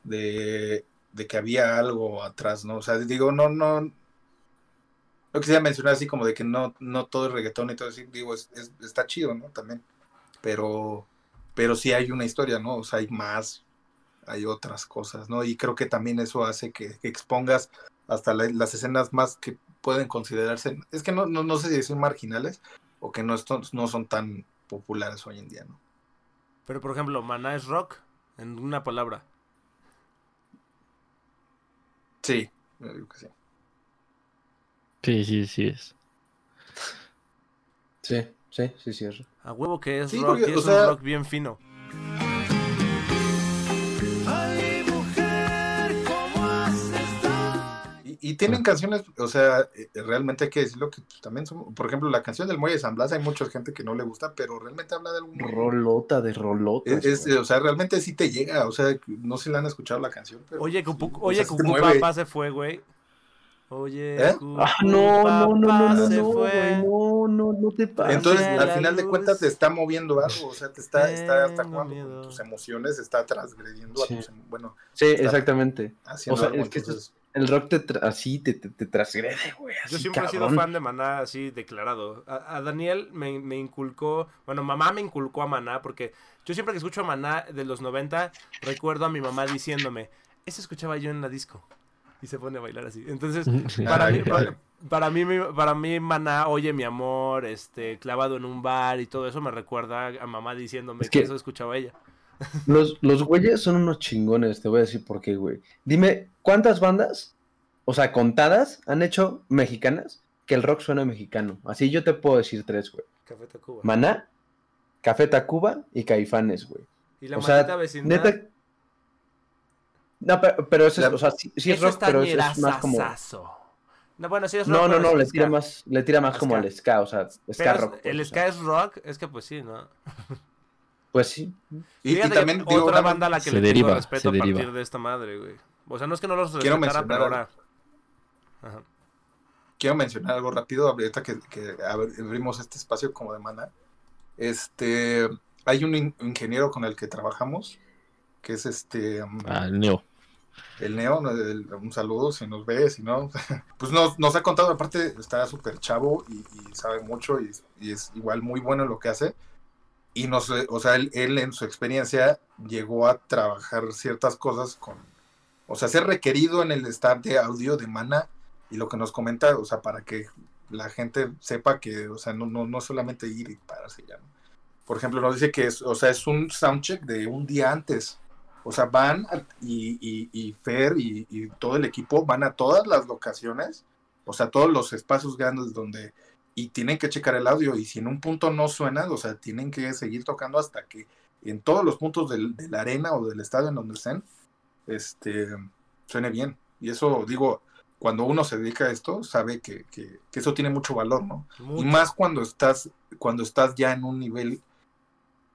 De, de que había algo atrás, ¿no? O sea, digo, no, no, no quisiera mencionar así como de que no, no todo es reggaetón y todo así, digo, es, es- está chido, ¿no? También, pero, pero sí hay una historia, ¿no? O sea, hay más, hay otras cosas, ¿no? Y creo que también eso hace que, expongas hasta la- las escenas más que pueden considerarse, es que no, no, no sé si son marginales, o que no, no son tan populares hoy en día, ¿no? Pero, por ejemplo, Maná es rock, en una palabra. Sí, yo digo que sí. Sí, sí, sí es. Sí, sí, sí, sí. es. A huevo que es Sí, rock, porque, y o es sea- un rock bien fino. Y, tienen canciones, o sea, eh, realmente hay que decirlo que pues, también son, por ejemplo, la canción del Muelle de San Blas, hay mucha gente que no le gusta, pero realmente habla de algún... Rolota de rolota. Es, es- o sea, realmente sí te llega, o sea, no sé si le han escuchado la canción, pero... Oye, sí, Cupu, o oye, sea, Cucu. Papá se fue, güey. Oye, ¿Eh? Cucu Ah, no, no, no, no, no, se no, fue. güey, no, no, no te pases. Entonces, al la final de cuentas te está moviendo algo, o sea, te está, está, está Tengo jugando miedo. con tus emociones, está transgrediendo Sí. a tus, em- bueno, Sí, exactamente. haciendo O sea, algo, es que esto entonces, El rock te tra- así te, te, te transgrede, güey. Yo siempre he sido fan de Maná, así declarado. A, a Daniel me, me inculcó, bueno, mamá me inculcó a Maná, porque yo siempre que escucho a Maná de los 90, recuerdo a mi mamá diciéndome, ese escuchaba yo en la disco. Y se pone a bailar así. Entonces, <laughs> para, mí, para, para mí, mi- para mí, Maná, oye mi amor, este, clavado en un bar y todo eso me recuerda a mamá diciéndome Es que, que- eso escuchaba ella. Los, los güeyes son unos chingones, te voy a decir por qué, güey. Dime, ¿cuántas bandas, o sea, contadas, han hecho mexicanas que el rock suena mexicano? Así yo te puedo decir tres, güey. Café Tacuba. Maná, Café Tacuba y Caifanes, güey. y la o sea, maldita vecindad. Neta. No, pero, pero eso es, La- o sea, sí, sí es rock, pero eso es más como. No, bueno, sí es No, rock, no, no, es le tira más, le tira más como al ska, o sea, ska Pero rock. pues, el o ska sea. es rock, es que pues sí, ¿no? <laughs> Pues sí. y, y Fíjate que también digo, otra una- banda a la que Se le deriva, tengo respeto se a partir deriva. de esta madre, güey. O sea, no es que no los Quiero respetara, pero mencionar ahora... Ajá. quiero mencionar algo rápido, ahorita que, que abr- abrimos este espacio como de mana. Este, hay un in- ingeniero con el que trabajamos, que es este, um, Ah, el Neo. el Neo. El- un saludo si nos ve, si no, <laughs> pues nos, nos ha contado, aparte está súper chavo y, y sabe mucho y, y es igual muy bueno en lo que hace. Y nos, eh, o sea, él, él en su experiencia llegó a trabajar ciertas cosas con, o sea, ser requerido en el staff de audio de Mana y lo que nos comenta, o sea, para que la gente sepa que, o sea, no, no, no solamente ir y pararse ya, ¿no? Por ejemplo, nos dice que es, o sea, es un soundcheck de un día antes. O sea, van a- y, y, y Fer y, y todo el equipo van a todas las locaciones, o sea, todos los espacios grandes donde, y tienen que checar el audio, y si en un punto no suena, o sea, tienen que seguir tocando hasta que en todos los puntos del- de la arena o del estadio en donde estén, este, suene bien. Y eso, digo, cuando uno se dedica a esto, sabe que, que- que eso tiene mucho valor, ¿no? Y más cuando estás, cuando estás ya en un nivel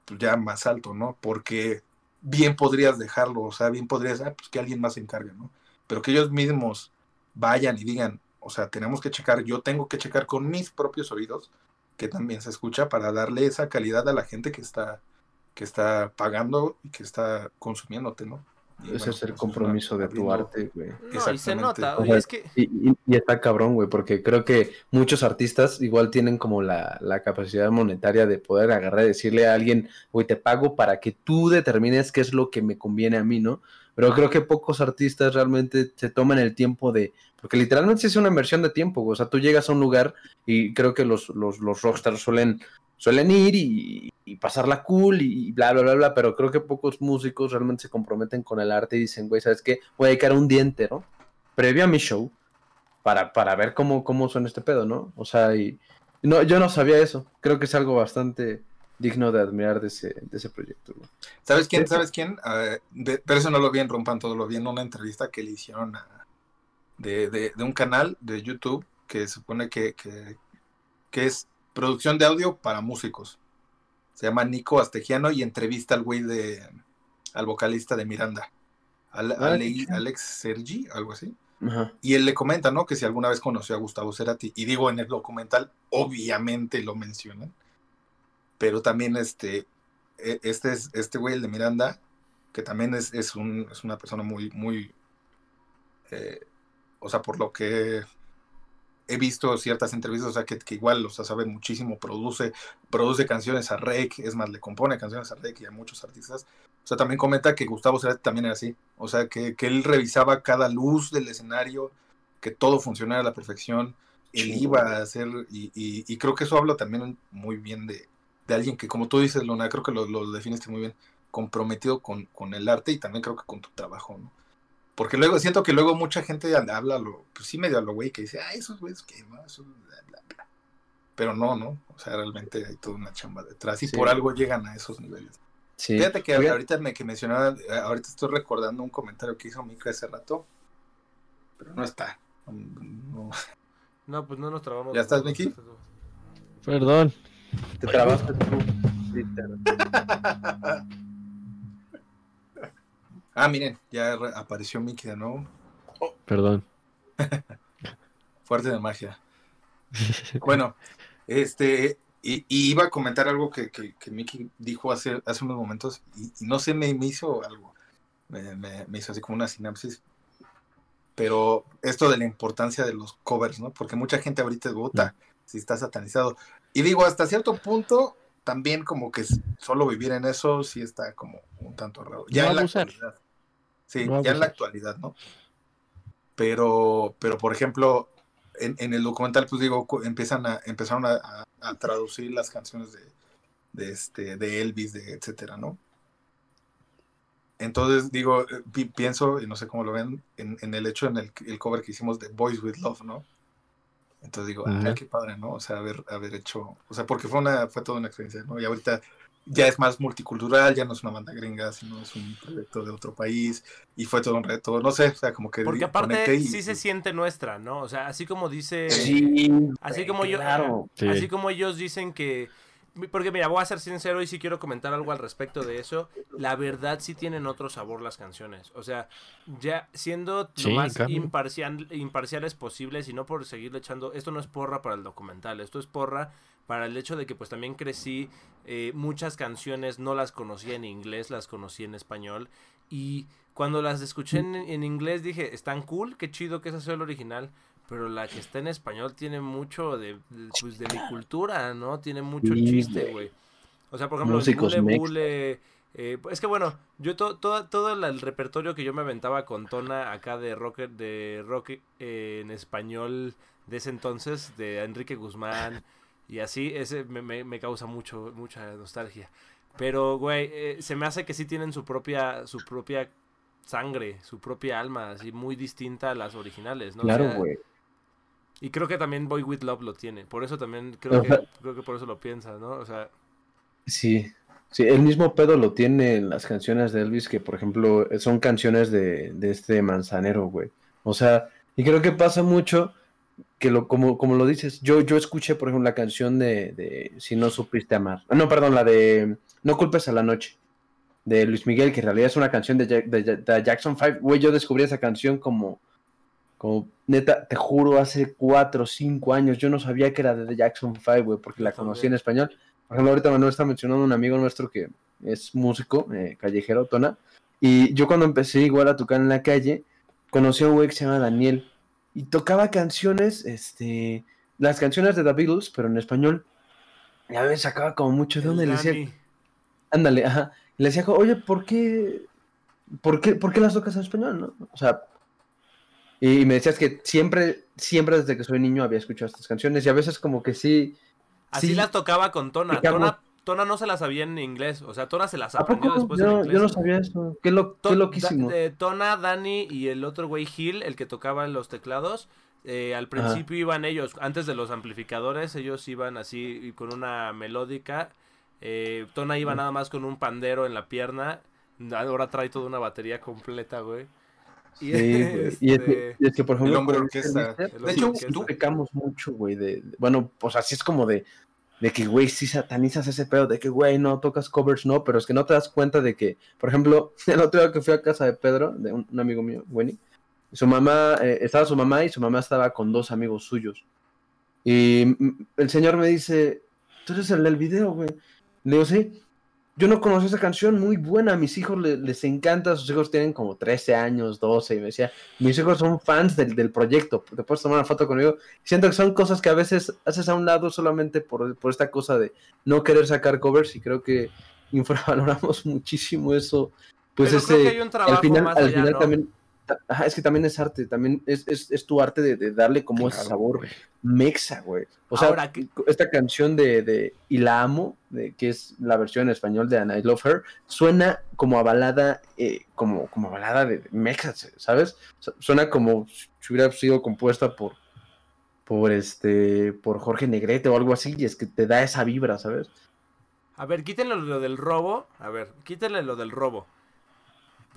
pues, ya más alto, ¿no? Porque bien podrías dejarlo, o sea, bien podrías, ah, pues que alguien más se encargue, ¿no? Pero que ellos mismos vayan y digan, o sea, tenemos que checar, yo tengo que checar con mis propios oídos, que también se escucha, para darle esa calidad a la gente que está, que está pagando y que está consumiéndote, ¿no? Y Ese bueno, es el compromiso de tu arte, güey. No, y se nota, O sea, es que... Y, y- y está cabrón, güey, porque creo que muchos artistas igual tienen como la, la capacidad monetaria de poder agarrar y decirle a alguien, güey, te pago para que tú determines qué es lo que me conviene a mí, ¿no? Pero creo que pocos artistas realmente se toman el tiempo de, porque literalmente es una inversión de tiempo, o sea, tú llegas a un lugar y creo que los, los, los rockstars suelen, suelen ir y, y pasarla cool y bla, bla, bla, bla, pero creo que pocos músicos realmente se comprometen con el arte y dicen, güey, ¿sabes qué? Voy a dedicar un día entero previo a mi show para, para ver cómo, cómo suena este pedo, ¿no? O sea, y no, yo no sabía eso. Creo que es algo bastante digno de admirar de ese, de ese proyecto. güey. ¿Sabes quién? ¿Sabes quién? De- pero eso no lo vi en Rompan Todo, lo vi en una entrevista que le hicieron a- de, de- de un canal de YouTube que supone que, que, que es producción de audio para músicos. Se llama Nico Astegiano y entrevista al güey de, al vocalista de Miranda, al, Ah, Ale-. Alex Sergi, algo así. Ajá. Y él le comenta, ¿no? Que si alguna vez conoció a Gustavo Cerati. Y digo, en el documental, obviamente lo mencionan. Pero también este, e- este es este güey, el de Miranda, que también es, es, un, es una persona muy, muy, eh, o sea, por lo que he visto ciertas entrevistas, o sea, que, que igual, o sea, sabe muchísimo, produce, produce canciones a Rek, es más, le compone canciones a Rek y a muchos artistas. O sea, también comenta que Gustavo Cerati también era así. O sea, que, que él revisaba cada luz del escenario, que todo funcionara a la perfección. Él iba a hacer, y, y- y creo que eso habla también muy bien de, de alguien que, como tú dices, Luna, creo que lo, lo definiste muy bien, comprometido con, con el arte y también creo que con tu trabajo, ¿no? Porque luego siento que luego mucha gente habla, lo, pues sí, medio a lo güey, que dice, ah, esos güeyes que no, eso, bla, bla, bla". Pero no, ¿no? O sea, realmente hay toda una chamba detrás y Sí. por algo llegan a esos niveles. Sí. Fíjate que Fíjate- ahorita me que mencionaba, eh, ahorita estoy recordando un comentario que hizo Mika hace rato, pero no está. No. No, pues no nos trabamos. ¿Ya estás, Miki? Perdón. Te trabaste tú. <laughs> Ah, miren, ya re- apareció Mickey de nuevo. Perdón. <laughs> Fuerte de magia. Bueno, este, y, y iba a comentar algo que, que, que Mickey dijo hace, hace unos momentos y, y no sé, me, me hizo algo, me, me- me hizo así como una sinapsis, pero esto de la importancia de los covers, ¿no? Porque mucha gente ahorita es puta, si está satanizado. Y digo, hasta cierto punto, también como que solo vivir en eso sí está como un tanto raro. Ya No en la actualidad. Sí, No ya en la actualidad, ¿no? Pero, pero por ejemplo, en, en el documental, pues digo, empiezan a, empezaron a, a- a traducir las canciones de, de, este, de Elvis, de etcétera, ¿no? Entonces, digo, eh, pi- pienso, y no sé cómo lo ven, en, en el hecho en el, el cover que hicimos de Boys with Love, ¿no? Entonces digo, ay, qué padre, ¿no? O sea, haber, haber hecho, o sea, porque fue una, fue toda una experiencia, ¿no? Y ahorita ya es más multicultural, ya no es una banda gringa, sino es un proyecto de otro país, y fue todo un reto, no sé, o sea, como que Porque aparte y- sí se siente nuestra, ¿no? O sea, así como dice... Sí, Así como yo, claro. Sí. así como ellos dicen que, porque mira, voy a ser sincero y sí quiero comentar algo al respecto de eso. La verdad sí tienen otro sabor las canciones. O sea, ya siendo Sí, lo más imparcial, imparciales posibles y no por seguirle echando, esto no es porra para el documental, esto es porra para el hecho de que pues también crecí, eh, muchas canciones no las conocía en inglés, las conocí en español y cuando las escuché en, en inglés dije, están cool, qué chido que esa sea el original, pero la que está en español tiene mucho de, de, pues, de mi cultura, ¿no? Tiene mucho Sí, chiste, güey. O sea, por ejemplo, Músicos Bule. Bule, eh, es que bueno, yo to- todo, todo el, el repertorio que yo me aventaba con Tona acá de rock, de rock eh, en español de ese entonces, de Enrique Guzmán y así, ese me, me- me causa mucho, mucha nostalgia. Pero, güey, eh, se me hace que sí tienen su propia, su propia sangre, su propia alma, así muy distinta a las originales, ¿no? O Claro, sea, güey. Y creo que también Boy With Love lo tiene. Por eso también creo que, creo que por eso lo piensa, ¿no? O sea, Sí, sí, el mismo pedo lo tiene en las canciones de Elvis, que por ejemplo son canciones de, de este manzanero, güey. O sea, y creo que pasa mucho que lo, como, como lo dices, yo, yo escuché, por ejemplo, la canción de, de Si no supiste amar. No, perdón, la de No culpes a la noche, de Luis Miguel, que en realidad es una canción de, Jack- de, de Jackson 5. Güey, yo descubrí esa canción como, como, neta, te juro, hace cuatro o cinco años, yo no sabía que era de The Jackson 5, güey, porque la conocí en español. Por ejemplo, ahorita Manuel está mencionando un amigo nuestro que es músico, eh, callejero, Tona. Y yo cuando empecé igual a tocar en la calle, conocí a un güey que se llama Daniel. Y tocaba canciones, este, las canciones de The Beatles, pero en español. Y a veces sacaba como mucho de el donde le decía, ándale, ajá. Le decía, oye, ¿por qué, por qué, por qué las tocas en español, no? O sea, y me decías que siempre, siempre desde que soy niño había escuchado estas canciones y a veces como que sí. Así sí, las tocaba con Tona. Tona. Tona no se las sabía en inglés. O sea, Tona se las ¿A aprendió después en Yo, inglés. yo no sabía eso. Qué, lo, qué Da- loquísimo. eh, Tona, Dani y el otro güey Gil, el que tocaba en los teclados, eh, al principio iban ellos, antes de los amplificadores, ellos iban así con una melódica. eh, Tona iba nada más con un pandero en la pierna. Ahora trae toda una batería completa, güey. Y, Sí, <laughs> güey. Y, es que, este, y es que, por ejemplo, El hombre con orquesta. Mr. El De hecho, orquesta. tú, pecamos mucho, güey, de, de- bueno, pues así es como de, de que, güey, sí satanizas ese pedo, de que, güey, no tocas covers, no, pero es que no te das cuenta de que, por ejemplo, <laughs> el otro día que fui a casa de Pedro, de un, un amigo mío, Wenny, su mamá, eh, estaba su mamá y su mamá estaba con dos amigos suyos. Y el señor me dice, tú eres el del video, güey. Le digo, sí. Yo no conocí esa canción, muy buena, a mis hijos le- les encanta, sus hijos tienen como 13 años, 12, y me decía, mis hijos son fans del, del proyecto, te puedes tomar una foto conmigo. Siento que son cosas que a veces haces a un lado solamente por, por esta cosa de no querer sacar covers y creo que infravaloramos <laughs> muchísimo eso. Pues Pero creo ese, que hay un trabajo al final, más al final ¿no? también, ajá, es que también es arte, también es, es, es tu arte de, de darle como ese Claro, sabor güey. mexa, güey. O sea, Ahora que- esta canción de, de Y la amo, de, que es la versión en español de And I Love Her, suena como a balada, eh, como, como a balada de, de mexa, ¿sabes? Su- Suena como si hubiera sido compuesta por, por este, por Jorge Negrete o algo así, y es que te da esa vibra, ¿sabes? A ver, quítenle lo del robo. A ver, quítenle lo del robo.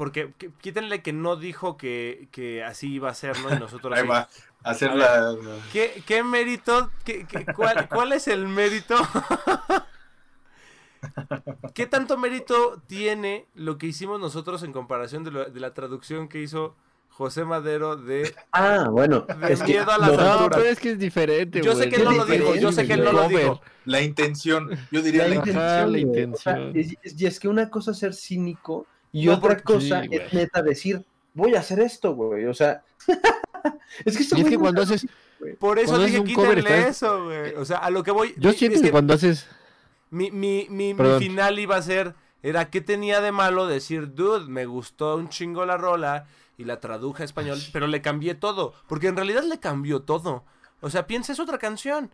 Porque qu- quítenle que no dijo que, que así iba a ser, ¿no? Y nosotros <laughs> Ahí va. a Hacer la. ¿Qué, qué mérito? qué- qué- cuál, cuál es el mérito? <laughs> ¿Qué tanto mérito tiene lo que hicimos nosotros en comparación de, lo- de la traducción que hizo José Madero de... Ah, bueno. De es que miedo a las No, alturas. pero es que es diferente, Yo sé que él no lo dijo, yo sé que él no lo dijo. La intención. Yo diría la la, intención, la. O sea, es- es- y es que una cosa es ser cínico y No, otra cosa Sí, es neta decir, voy a hacer esto, güey. O sea, <laughs> es que, Y es que cuando haces. Por eso Cuando dije haces un cover, quítenle eso, güey. O sea, a lo que voy... yo es siento que que cuando haces, mi, mi, mi, mi final iba a ser... Era qué tenía de malo decir, dude, me gustó un chingo la rola y la traduje a español, pero le cambié todo. Porque en realidad le cambió todo. O sea, piensa, es otra canción.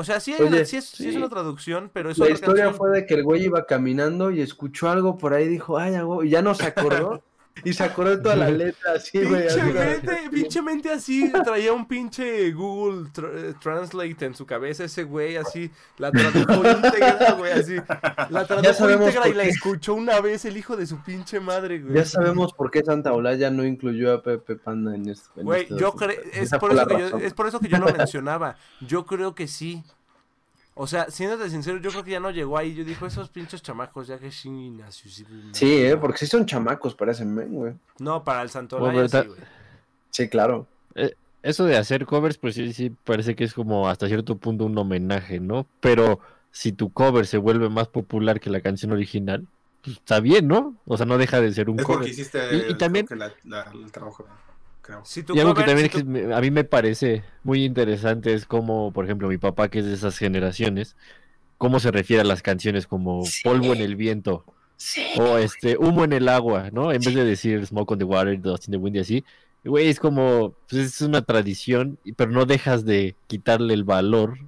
O sea, sí, hay Oye, una- sí es, sí es una traducción, pero es La otra historia canción. fue de que el güey iba caminando y escuchó algo por ahí y dijo, ay, a huevo", y ya no se acordó. <laughs> y se acordó toda la letra así, güey. Pinchemente, pinchemente así, traía un pinche Google Tr- eh, Translate en su cabeza ese güey, así, la tradujo <laughs> íntegra, güey, así, la tradujo íntegra y la escuchó una vez el hijo de su pinche madre, güey. Ya sabemos por qué Santa Olaya no incluyó a Pepe Panda en esto. en Güey, este yo creo, es es por eso que yo lo <laughs> mencionaba, yo creo que sí. O sea, siéndote sincero, yo creo que ya no llegó ahí. Yo dijo, esos pinches chamacos ya que chinguen a su- Sí, eh, porque sí son chamacos, parecen men, güey. No, para el Santo Bueno, Olaya pero sí, güey. Sí, claro. eso de hacer covers, pues sí, sí, parece que es como hasta cierto punto un homenaje, ¿no? Pero si tu cover se vuelve más popular que la canción original, pues está bien, ¿no? O sea, no deja de ser un Es porque cover. hiciste Y- y creo también- que la- la- el trabajo, creo. Si tu Y algo que también si es que a mí me parece muy interesante es como, por ejemplo, mi papá, que es de esas generaciones, cómo se refiere a las canciones como polvo en el viento o este humo en el agua, ¿no? En vez de decir smoke on the water, dust in the wind y así. Güey, es como, pues es una tradición, pero no dejas de quitarle el valor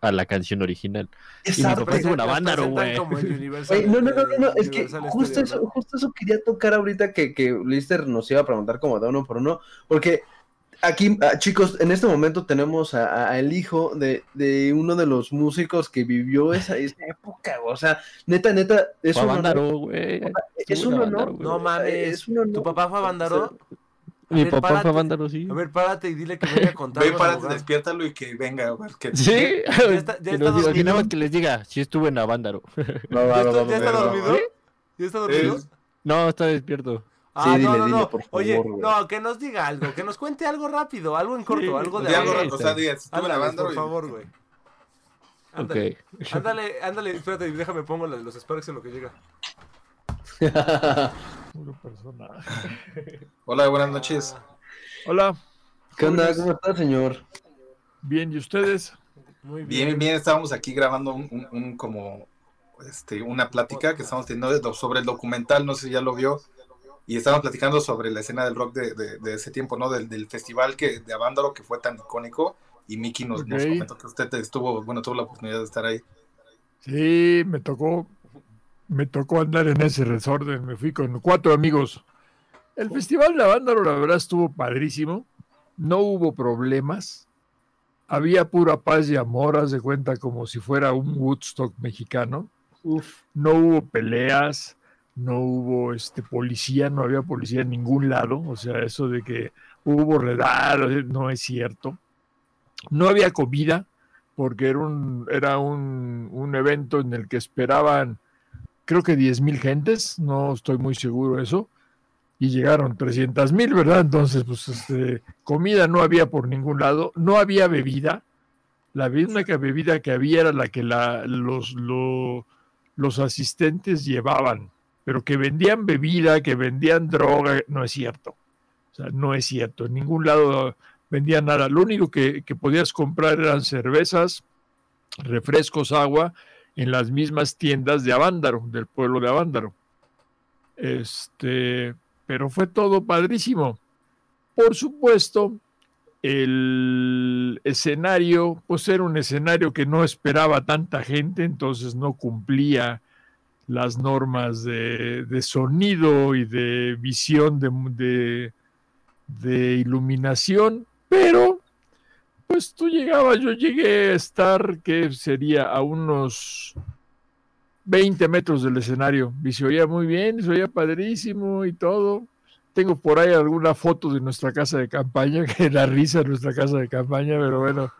a la canción original. Y mi Exacto. papá es una banda, güey. como el <laughs> Universal, Güey, no, no, no, no, no, el es que justo Studio, eso, ¿no? justo eso quería tocar ahorita que, que Lister nos iba a preguntar como de uno por uno, porque aquí, ah, chicos, en este momento tenemos a- a- al hijo de, de uno de los músicos que vivió esa, esa época, o sea, neta, neta, es Fue a un honor, es Estuvo un honor. No mames. es un honor. ¿Tu papá fue a Vándaro? A Mi ver, papá fue párate. a Vándaro, sí. A ver, párate y dile que venga a contar. Ve, párate, despiértalo y que venga, güey. Que, Sí, <laughs> está- ya que está diga, dormido. que nada más que les diga, si estuve en Avándaro. <laughs> ¿Ya está, ya dormido? ¿Ya está dormido? Es- No, está despierto. Ah, Sí, no, dile, no, dile, Oye, no, que nos diga algo, que nos cuente algo rápido, algo en corto, Sí, algo de Di algo, algo. o sea, diga, estuve Ándale, grabando por favor, güey. Ándale, Ok. <laughs> ándale, ándale, espérate, déjame pongo la de los Sparks en lo que llega. Puro personaje. <laughs> Hola, buenas noches. Hola, ¿Qué onda? ¿Cómo está, señor? bien, ¿y ustedes? muy Bien, bien. bien, estábamos aquí grabando un, un- un como este, una plática que estamos teniendo sobre el documental, no sé si ya lo vio, y estábamos platicando sobre la escena del rock de, de- de ese tiempo, ¿no? Del, del festival que, de Avándaro que fue tan icónico, y Miki nos, nos Ok. comentó que usted estuvo, bueno, tuvo la oportunidad de estar ahí. Sí, me tocó, me tocó andar en ese resorden, me fui con cuatro amigos. El Festival de Avándaro, la verdad, estuvo padrísimo, no hubo problemas, había pura paz y amor, haz de cuenta como si fuera un Woodstock mexicano. No hubo peleas, no hubo este policía, no había policía en ningún lado, o sea, eso de que hubo redar, no es cierto. No había comida, porque era un, era un, un evento en el que esperaban, creo que 10 mil gentes, no estoy muy seguro de eso, y llegaron 300 mil, ¿verdad? Entonces, pues, este, comida no había por ningún lado, no había bebida, la única bebida que había era la que la, los, lo- los asistentes llevaban, pero que vendían bebida, que vendían droga, no es cierto. O sea, no es cierto. En ningún lado vendían nada. Lo único que, que podías comprar eran cervezas, refrescos, agua, en las mismas tiendas de Avándaro, del pueblo de Avándaro. Este, pero fue todo padrísimo. Por supuesto, el escenario, pues era un escenario que no esperaba tanta gente, entonces no cumplía las normas de, de sonido y de visión de, de- de iluminación, pero pues tú llegabas, yo llegué a estar, que sería a unos 20 metros del escenario, y se oía muy bien, se oía padrísimo y todo. tengo por ahí alguna foto de nuestra casa de campaña, <laughs> que da risa nuestra casa de campaña, pero bueno.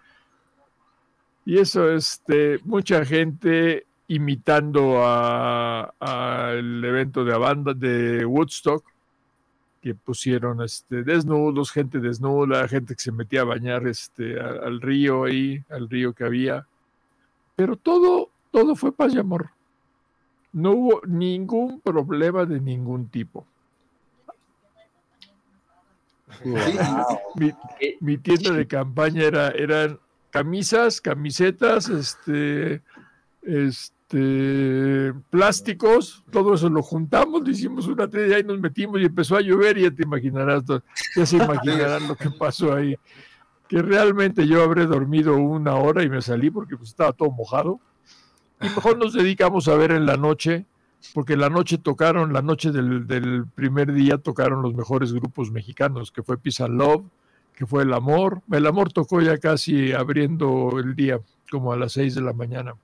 Y eso, este, mucha gente imitando al evento de banda de Woodstock, que pusieron este, desnudos, gente desnuda, gente que se metía a bañar este, al río ahí, al río que había. Pero todo, todo fue paz y amor. No hubo ningún problema de ningún tipo. Mi, tienda de campaña era, eran camisas, camisetas, este, este, plásticos, todo eso lo juntamos, le hicimos una tienda y nos metimos y empezó a llover ya te imaginarás, ya se imaginarán lo que pasó ahí. Que realmente yo habré dormido una hora y me salí porque pues, estaba todo mojado. Y mejor nos dedicamos a ver en la noche porque la noche tocaron, la noche del, primer día tocaron los mejores grupos mexicanos, que fue and Love, que fue El Amor. El Amor tocó ya casi abriendo el día, como a las 6 de la mañana.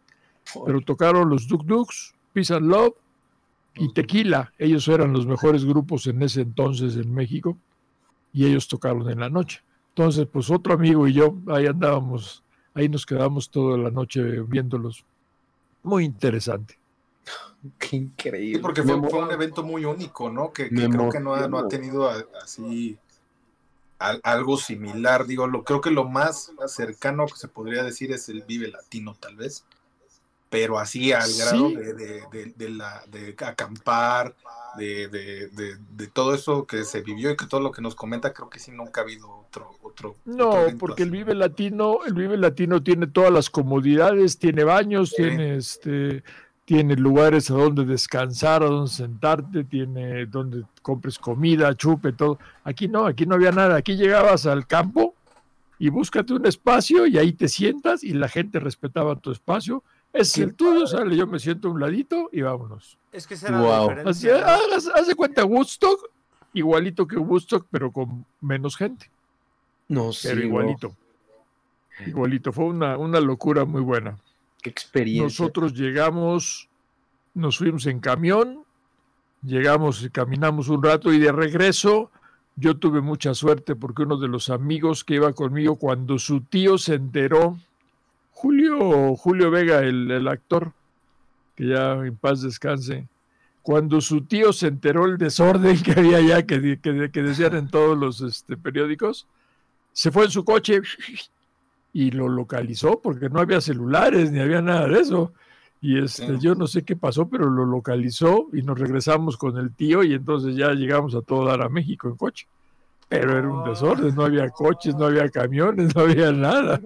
Pero tocaron los Duk Duks, Peace and Love y Tequila. Ellos eran los mejores grupos en ese entonces en México y ellos tocaron en la noche. Entonces, pues otro amigo y yo, ahí andábamos, ahí nos quedamos toda la noche viéndolos. Muy interesante. <laughs> Qué increíble. porque fue, un evento muy único, ¿no? Que, creo que no ha, tenido así algo similar. Digo, lo, creo que lo más cercano que se podría decir es el Vive Latino, tal vez. Pero así al grado de, la, de acampar, de, de, todo eso que se vivió y que todo lo que nos comenta, creo que sí nunca ha habido otro. otro no, porque el Vive Latino, el Vive Latino tiene todas las comodidades, tiene baños, tiene este tiene lugares a donde descansar, a donde sentarte, tiene donde compres comida, chupe, todo. Aquí no, aquí no había nada. Aquí llegabas al campo y búscate un espacio y ahí te sientas y la gente respetaba tu espacio. Es el tuyo, sale, yo me siento a un ladito y vámonos. Es que será wow. Así, haz, de cuenta Woodstock, igualito que Woodstock, pero con menos gente. No sé. Pero igualito. Igualito, fue una, una locura muy buena experiencia. Nosotros llegamos, nos fuimos en camión, llegamos y caminamos un rato y de regreso yo tuve mucha suerte porque uno de los amigos que iba conmigo cuando su tío se enteró, Julio, Julio Vega, el, actor, que ya en paz descanse, cuando su tío se enteró el desorden que había allá, que, que, que decían en todos los este, periódicos, se fue en su coche y lo localizó porque no había celulares ni había nada de eso. Y este, yo no sé qué pasó, pero lo localizó y nos regresamos con el tío y entonces ya llegamos a todo dar a México en coche. Pero era un desorden, no había coches, no había camiones, no había nada.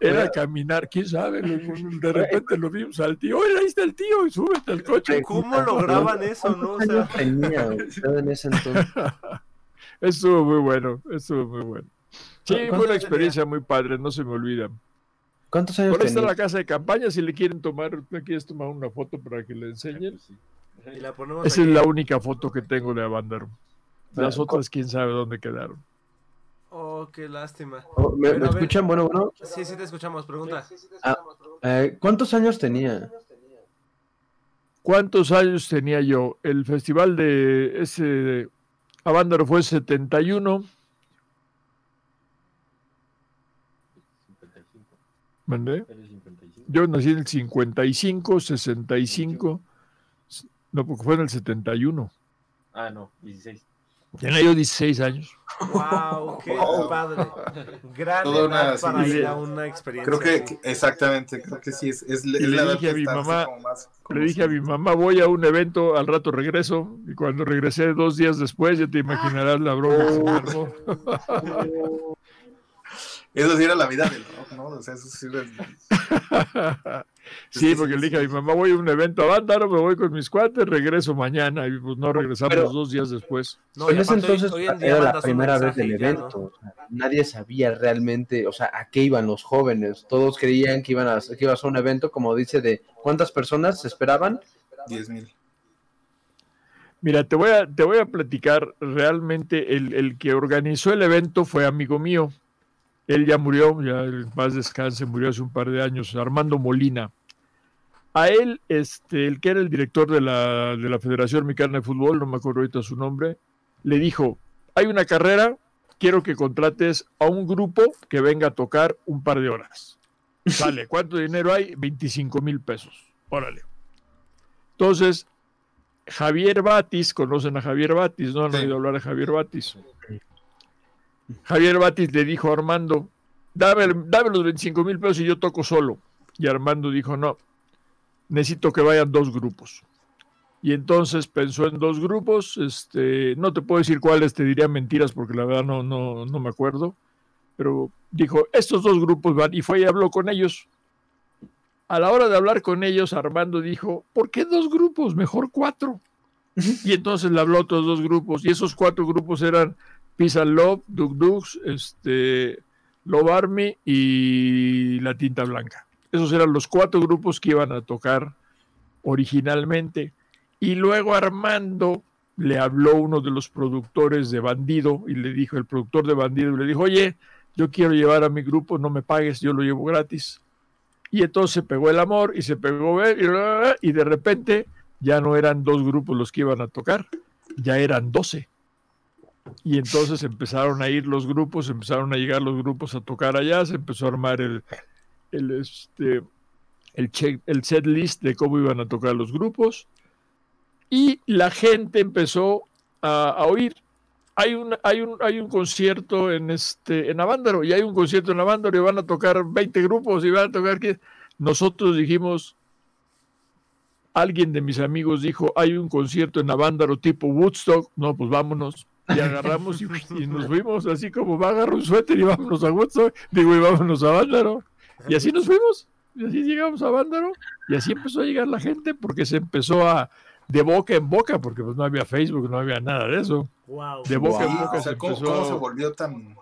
Era caminar, quién sabe, de repente lo vimos al tío, oye, ahí está el tío, y súbete al coche. ¿Cómo lograban eso, no? O sea... tenía en ese entonces? <laughs> Estuvo muy bueno, estuvo muy bueno. Sí, fue una experiencia muy padre, no se me olvida. ¿Cuántos años Por está la casa de campaña, si le quieren tomar, ¿me quieres tomar una foto para que le enseñen? Esa es la única foto que tengo de Abandaro. Las otras, quién sabe dónde quedaron. Oh, qué lástima. Oh, ¿Me, escuchan? Bueno, bueno. Sí, sí te escuchamos. Pregunta. Ah, eh, ¿Cuántos años tenía? ¿Cuántos años tenía yo? El festival de ese Avándaro fue 71. Yo nací en el 55, 65. No, porque fue en el 71. Ah, no, 16. Tenía yo 16 años. ¡Wow! ¡Qué padre! Gran para ir a una experiencia. Creo que exactamente, creo que sí es, es, le dije a mi mamá, le dije a mi mamá, voy a un evento, al rato regreso, y cuando regresé dos días después, ya te imaginarás la broma. <laughs> Eso sí era la vida del rock, ¿no? O sea, eso sí era... <laughs> sí, porque le dije a mi mamá, voy a un evento a Bándaro, me voy con mis cuates, regreso mañana, y pues no regresamos dos días después. No, en ese entonces era la primera vez del evento. nadie sabía realmente, o sea, a qué iban los jóvenes. Todos creían que iban a, que iba a ser un evento, como dice, de ¿cuántas personas se esperaban? Diez mil. Mira, te voy a, te voy a platicar, realmente el, el que organizó el evento fue amigo mío, él ya murió, ya más descanse, murió hace un par de años, Armando Molina. A él, este, el que era el director de la, de la Federación Mexicana de Fútbol, no me acuerdo ahorita su nombre, le dijo, hay una carrera, quiero que contrates a un grupo que venga a tocar un par de horas. <laughs> Sale, ¿cuánto dinero hay? 25 mil pesos. Órale. Entonces, Javier Batis, conocen a Javier Batis, ¿no han oído hablar de Javier Batis? Javier Batis le dijo a Armando, dame, dame los 25 mil pesos y yo toco solo. Y Armando dijo, no, necesito que vayan dos grupos. Y entonces pensó en dos grupos, este, no te puedo decir cuáles, te diría mentiras porque la verdad no, no, no me acuerdo, pero dijo, estos dos grupos van, y fue y habló con ellos. A la hora de hablar con ellos, Armando dijo, ¿por qué dos grupos? Mejor cuatro. Y entonces le habló a otros dos grupos, y esos cuatro grupos eran Pizza Love, Duk Duks, este, Love Army y La Tinta Blanca. Esos eran los cuatro grupos que iban a tocar originalmente. Y luego Armando le habló uno de los productores de Bandido y le dijo, el productor de Bandido le dijo, oye, yo quiero llevar a mi grupo, no me pagues, yo lo llevo gratis. Y entonces se pegó el amor y se pegó y de repente ya no eran dos grupos los que iban a tocar, ya eran doce. Y entonces empezaron a ir los grupos, empezaron a llegar los grupos a tocar allá, se empezó a armar el, el, este, el, check, el set list de cómo iban a tocar los grupos y la gente empezó a, a oír. Hay un, hay, un, hay un concierto en, este, en Avándaro y hay un concierto en Avándaro y van a tocar 20 grupos y van a tocar que nosotros dijimos, alguien de mis amigos dijo, hay un concierto en Avándaro tipo Woodstock, no, pues vámonos. Y agarramos y, y nos fuimos, así como va a agarrar un suéter y vámonos a Woodstock, digo, y vámonos a Avándaro. Y así nos fuimos, y así llegamos a Avándaro, y así empezó a llegar la gente porque se empezó a, de boca en boca, porque pues no había Facebook, no había nada de eso. Wow. De boca en Sí, boca o sea, se ¿cómo, empezó. cómo se volvió tan,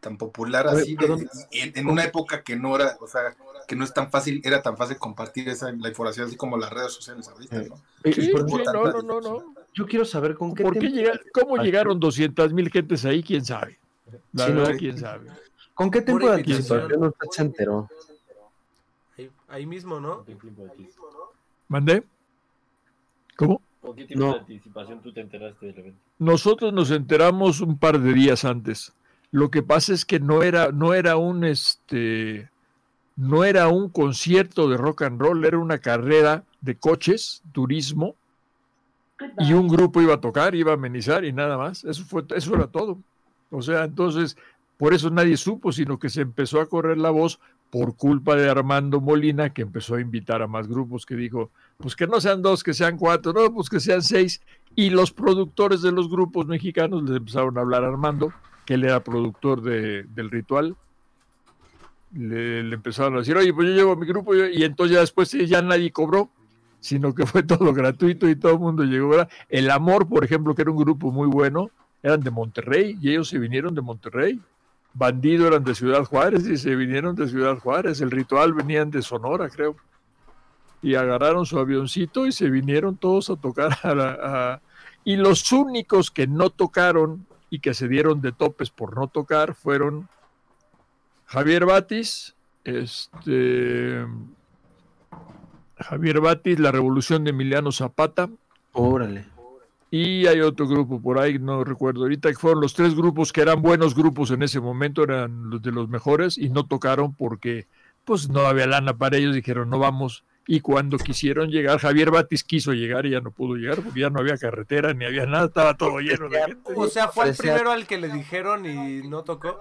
tan popular ver, así? de- en, en una época que no era, o sea, que no es tan fácil, era tan fácil compartir esa, la información así como las redes sociales ahorita, ¿no? Eh, Sí, por- sí, no, no, no, no. Yo quiero saber con qué, ¿Por qué tem- llega- ¿Cómo llegaron 200 mil gentes ahí? ¿Quién sabe? La Sí, no. quién sabe. con qué tiempo de anticipación usted se enteró. Ahí, ahí mismo, ¿no? ¿Mandé? ¿Cómo? ¿Con qué tiempo No. de anticipación tú te enteraste del evento? Nosotros nos enteramos un par de días antes. Lo que pasa es que no era, no era un este, no era un concierto de rock and roll, era una carrera de coches, turismo, y un grupo iba a tocar, iba a amenizar y nada más. Eso fue, eso era todo. O sea, entonces, por eso nadie supo, sino que se empezó a correr la voz por culpa de Armando Molina, que empezó a invitar a más grupos, que dijo, pues que no sean dos, que sean cuatro, no, pues que sean seis. Y los productores de los grupos mexicanos les empezaron a hablar a Armando, que él era productor de- del ritual. Le, le empezaron a decir, oye, pues yo llevo a mi grupo, yo-". y entonces ya después ya nadie cobró, sino que fue todo gratuito y todo el mundo llegó. El Amor, por ejemplo, que era un grupo muy bueno, eran de Monterrey y ellos se vinieron de Monterrey. Bandido eran de Ciudad Juárez y se vinieron de Ciudad Juárez. El Ritual venían de Sonora, creo. Y agarraron su avioncito y se vinieron todos a tocar. A la- Y los únicos que no tocaron y que se dieron de topes por no tocar fueron Javier Batis, este, Javier Batis, La Revolución de Emiliano Zapata, Órale. y hay otro grupo por ahí, no recuerdo ahorita, que fueron los tres grupos que eran buenos grupos en ese momento, eran los de los mejores, y no tocaron porque pues no había lana para ellos, dijeron no vamos. Y cuando quisieron llegar, Javier Batis quiso llegar y ya no pudo llegar porque ya no había carretera ni había nada, estaba todo lleno de gente. O sea, fue el primero al que le dijeron y no tocó.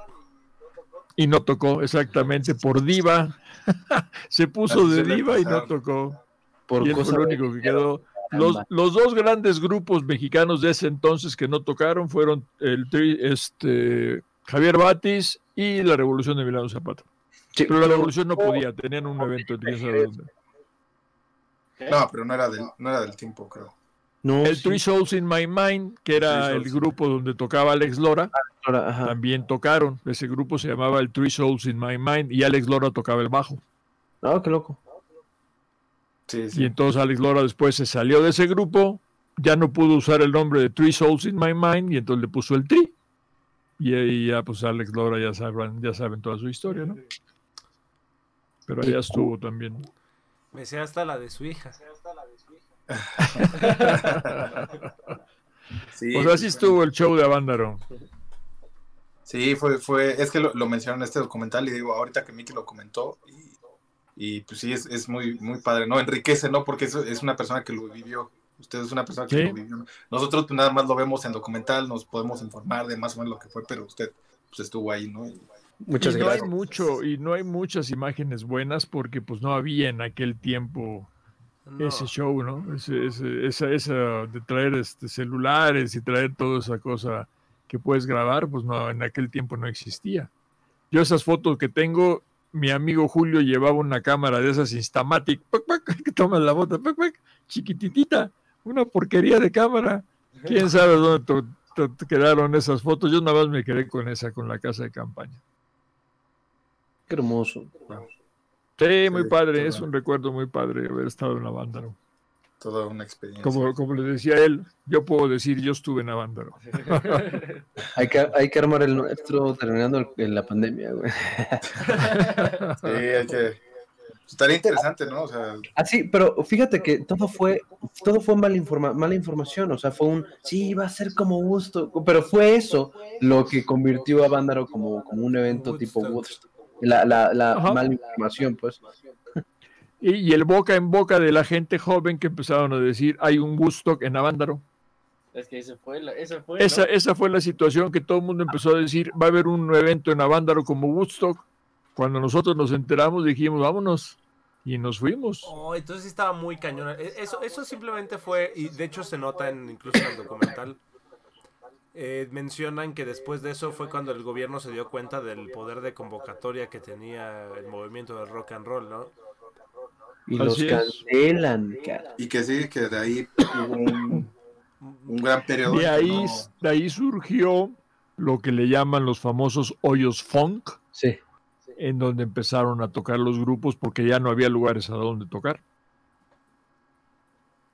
Y no tocó, exactamente, por diva. <laughs> Se puso de diva y no tocó. Por y él fue de- único que quedó. Los, los dos grandes grupos mexicanos de ese entonces que no tocaron fueron el tri- este, Javier Batis y la Revolución de Milano Zapata. Sí, Pero la Revolución no podía, tenían un evento en quién sabe dónde. No, pero no era del, no era del tiempo, creo. No, El sí, Three Souls in My Mind, que era el grupo donde tocaba Alex Lora, ajá. también tocaron. Ese grupo se llamaba el Three Souls in My Mind y Alex Lora tocaba el bajo. Ah, qué loco. Sí, Y entonces Alex Lora después se salió de ese grupo, ya no pudo usar el nombre de Three Souls in My Mind y entonces le puso el Tri. Y ahí ya pues Alex Lora ya saben, ya saben toda su historia, ¿no? Pero allá estuvo también. Me sé hasta la de su hija. <laughs> Sí, O sea, así estuvo el show de Avándaro. Sí, fue, fue, es que lo, lo mencionaron en este documental y digo, ahorita que Miki lo comentó, y, y pues sí, es, es muy, muy padre, ¿no? Enriquece, ¿no? Porque es, es una persona que lo vivió. Usted es una persona que Sí. lo vivió. Nosotros pues, nada más lo vemos en documental, nos podemos informar de más o menos lo que fue, pero usted pues estuvo ahí, ¿no? Y- Muchas y no gracias. hay mucho, y no hay muchas imágenes buenas porque pues no había en aquel tiempo No. ese show, ¿no? Ese, ese- esa, esa de traer este, celulares y traer toda esa cosa que puedes grabar, pues no, en aquel tiempo no existía. Yo esas fotos que tengo, mi amigo Julio llevaba una cámara de esas Instamatic, pac, pac, <laughs> que tomas la foto, pac, pac, chiquititita, una porquería de cámara. ¿Quién sabe dónde quedaron esas fotos? Yo nada más me quedé con esa, con la casa de campaña. Qué hermoso. Sí, muy Sí, padre, todo. es un recuerdo muy padre haber estado en la Vándaro. toda una experiencia. Como, como le decía él, yo puedo decir, yo estuve en la Vándaro. <laughs> Hay que, hay que armar el nuestro terminando el- en la pandemia, güey. <laughs> Sí, hay que... Estaría interesante, ¿no? O sea, Ah, sí, pero fíjate que todo fue, todo fue mala, informa- mala información, o sea, fue un, sí, va a ser como gusto, pero fue eso lo que convirtió a Vándaro como, como un evento tipo Woodstock. La, la, la mala información, pues. Y, y el boca en boca de la gente joven que empezaron a decir, hay un Woodstock en Avándaro. Es que esa fue la, esa fue, Esa, esa fue la situación que todo el mundo empezó a decir, va a haber un evento en Avándaro como Woodstock. Cuando nosotros nos enteramos dijimos, vámonos. Y nos fuimos. Oh, entonces estaba muy cañón. E- Eso, eso simplemente fue, y de hecho se nota en, incluso en el documental. Eh, mencionan que después de eso fue cuando el gobierno se dio cuenta del poder de convocatoria que tenía el movimiento del rock and roll, ¿no? Y los cancelan, cara. y que sí, que de ahí hubo un, un gran periodo. De ahí, no- de ahí surgió lo que le llaman los famosos hoyos funk, Sí. en donde empezaron a tocar los grupos porque ya no había lugares a donde tocar.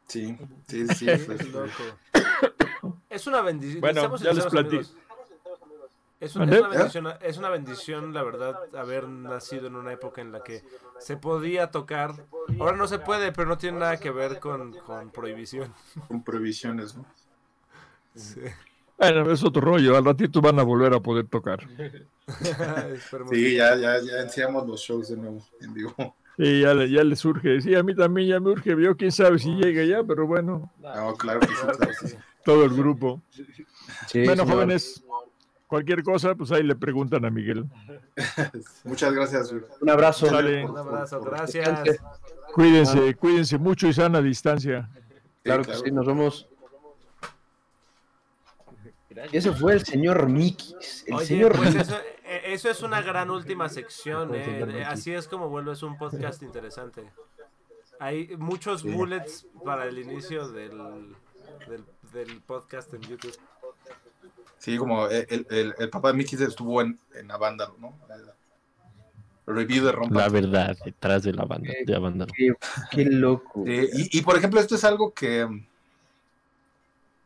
Sí, sí, sí. <laughs> pues. Es una bendición. Bueno, ya les amigos. Es, es una bendición, es una bendición, la verdad, haber nacido en una época en la que se podía tocar. Ahora no se puede, pero no tiene nada que ver con, con prohibición. con prohibiciones, ¿no? Sí. Bueno, es otro rollo. Al ratito van a volver a poder tocar. <laughs> Sí, ya, ya, ya enseñamos los shows de nuevo en vivo. Sí, ya le, ya le surge. Sí, a mí también ya me urge. Yo quién sabe si llega ya, pero bueno, No, claro que sí, Claro claro que que sí. Todo el grupo. Sí, bueno, señor. jóvenes, cualquier cosa, pues ahí le preguntan a Miguel. <laughs> Muchas gracias. Un abrazo. Un abrazo, gracias. Cuídense, cuídense mucho y sana distancia. Claro que sí, nos vemos. Y ese fue el señor Mikis. El Oye, señor pues eso, eh, eso es una gran última sección. eh, eh, Así es como vuelves un podcast interesante. Hay muchos bullets para el inicio del, del, del podcast en YouTube. Sí, como el, el, el, papá de Mickey estuvo en, en Avándaro, ¿no? Review de Rompa. La verdad, detrás de la banda, de la banda. Qué, qué loco. Y, y, por ejemplo, esto es algo que,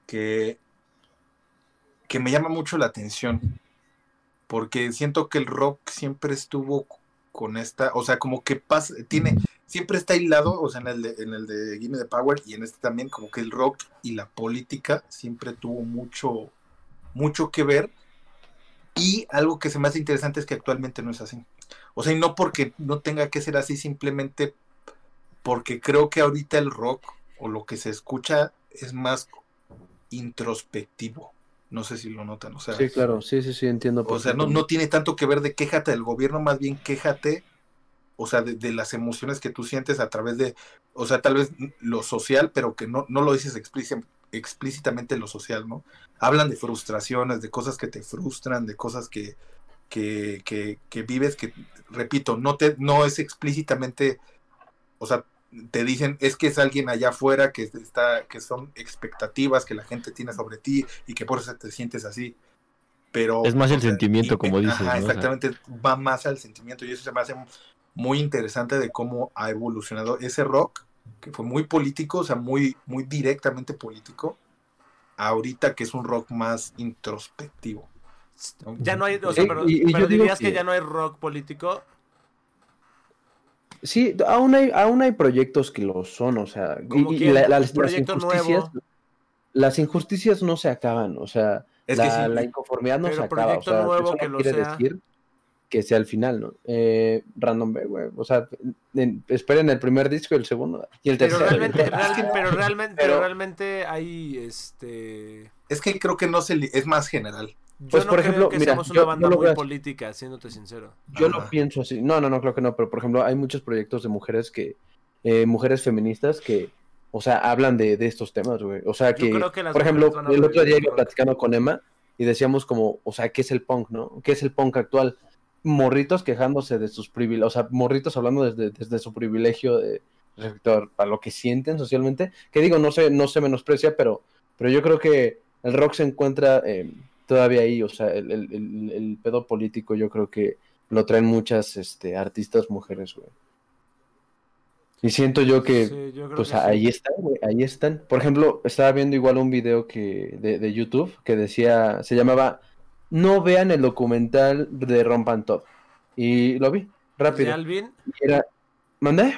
que, que me llama mucho la atención, porque siento que el rock siempre estuvo con esta, o sea, como que pasa, tiene, siempre está hilado, o sea, en el de, en el de Gimme the Power y en este también, como que el rock y la política siempre tuvo mucho, mucho que ver. Y algo que se me hace interesante es que actualmente no es así. O sea, y no porque no tenga que ser así, simplemente porque creo que ahorita el rock o lo que se escucha es más introspectivo. No sé si lo notan, o sea, Sí, claro, sí, sí, sí, entiendo. o sea, no, no tiene tanto que ver de quéjate del gobierno, más bien quéjate, o sea, de, de las emociones que tú sientes a través de, o sea, tal vez lo social, pero que no, no lo dices explíci- explícitamente lo social, ¿no? Hablan de frustraciones, de cosas que te frustran, de cosas que, que, que, que vives, que, repito, no, te, no es explícitamente, o sea, te dicen es que es alguien allá afuera que está que son expectativas que la gente tiene sobre ti y que por eso te sientes así pero Es más el sea, sentimiento, y- como dices, ajá, exactamente va más al sentimiento y eso se me hace muy interesante de cómo ha evolucionado ese rock que fue muy político o sea muy muy directamente político ahorita que es un rock más introspectivo. Ya no hay, o sea, Eh, pero, y- y yo pero digo dirías que... que- ya no hay rock político. Sí, aún hay, aún hay proyectos que lo son, o sea, y- ¿Cómo y, quién? la- la- las injusticias, las injusticias no se acaban, o sea, Es la, que sí. la inconformidad no Pero se acaba. O sea, nuevo eso que no quiere sea. decir que sea el final, ¿no? Eh, Random B, güey. O sea, en- esperen el primer disco y el segundo y el Pero tercero. realmente, yo creo. real- <laughs> pero realmente, pero Pero- realmente hay este. Es que creo que no se li- es más general. Yo Pues, no por creo ejemplo, que mira, seamos una yo banda lo muy política, siéndote sincero. Yo lo Ajá. pienso así. No, no, no, creo que no. Pero, por ejemplo, hay muchos proyectos de mujeres que... eh, mujeres feministas que, o sea, hablan de, de estos temas, güey. O sea, que, por ejemplo, el otro día iba platicando con Emma y decíamos como, o sea, ¿qué es el punk, no? ¿Qué es el punk actual? Morritos quejándose de sus privilegios, o sea, morritos hablando desde, desde su privilegio de, respecto a, a lo que sienten socialmente. Que digo, no se, no se menosprecia, pero, pero yo creo que el rock se encuentra eh, todavía ahí, o sea, el, el- el- el pedo político yo creo que lo traen muchas este, artistas mujeres, güey. Y siento yo que, Sí, yo creo pues que sí. ahí están, güey, ahí están. Por ejemplo, estaba viendo igual un video que de, de YouTube que decía, se llamaba No vean el documental de Rompan Todo. Y lo vi, ¿Es de rápido. Alvin? Era, ¿mandé?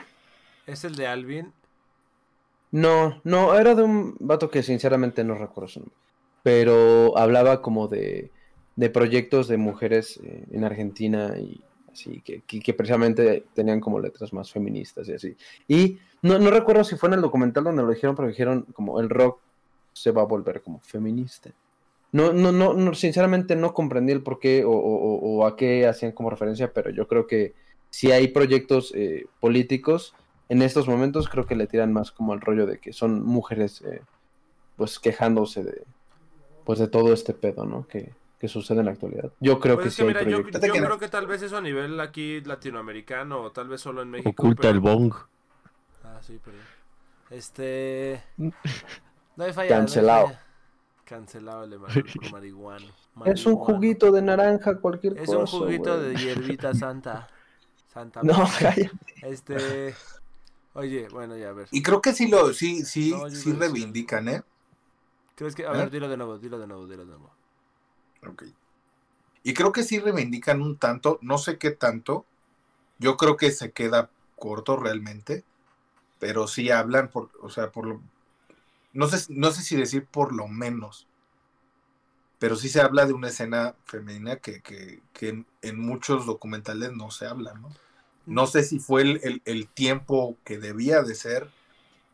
¿Es el de Alvin? No, no, era de un vato que sinceramente no recuerdo su nombre. Pero hablaba como de, de proyectos de mujeres eh, en Argentina y así, que, que, precisamente tenían como letras más feministas y así. Y no, no recuerdo si fue en el documental donde lo dijeron, pero dijeron como el rock se va a volver como feminista. No, no, no, no, sinceramente no comprendí el por qué o- o a qué hacían como referencia, pero yo creo que si hay proyectos eh, políticos en estos momentos creo que le tiran más como al rollo de que son mujeres eh, pues quejándose de pues de todo este pedo, ¿no? Que, que sucede en la actualidad. Yo creo Pues que es sí que hay mira, yo, proyectos. yo que no. creo que tal vez eso a nivel aquí latinoamericano o tal vez solo en México. Oculta pero- el bong. Ah, sí, perdón. Este. No hay falla. no hay Cancelado. falla. Cancelado el de mar- <laughs> por marihuano. Es un Marihuano. juguito de naranja, cualquier Es cosa. un juguito de hierbita <laughs> santa. Santa. No, cállate. Este. Oye, bueno, ya a ver. Y creo que sí lo, sí, sí, No, sí reivindican, ¿eh? ¿Crees que.? A ¿Eh? ver, dilo de nuevo, dilo de nuevo, dilo de nuevo. Ok. Y creo que sí reivindican un tanto, no sé qué tanto. Yo creo que se queda corto realmente, pero sí hablan por, o sea, por lo, no sé, no sé si decir por lo menos, pero sí se habla de una escena femenina que, que, que en, en muchos documentales no se habla, ¿no? No sé si fue el, el- el tiempo que debía de ser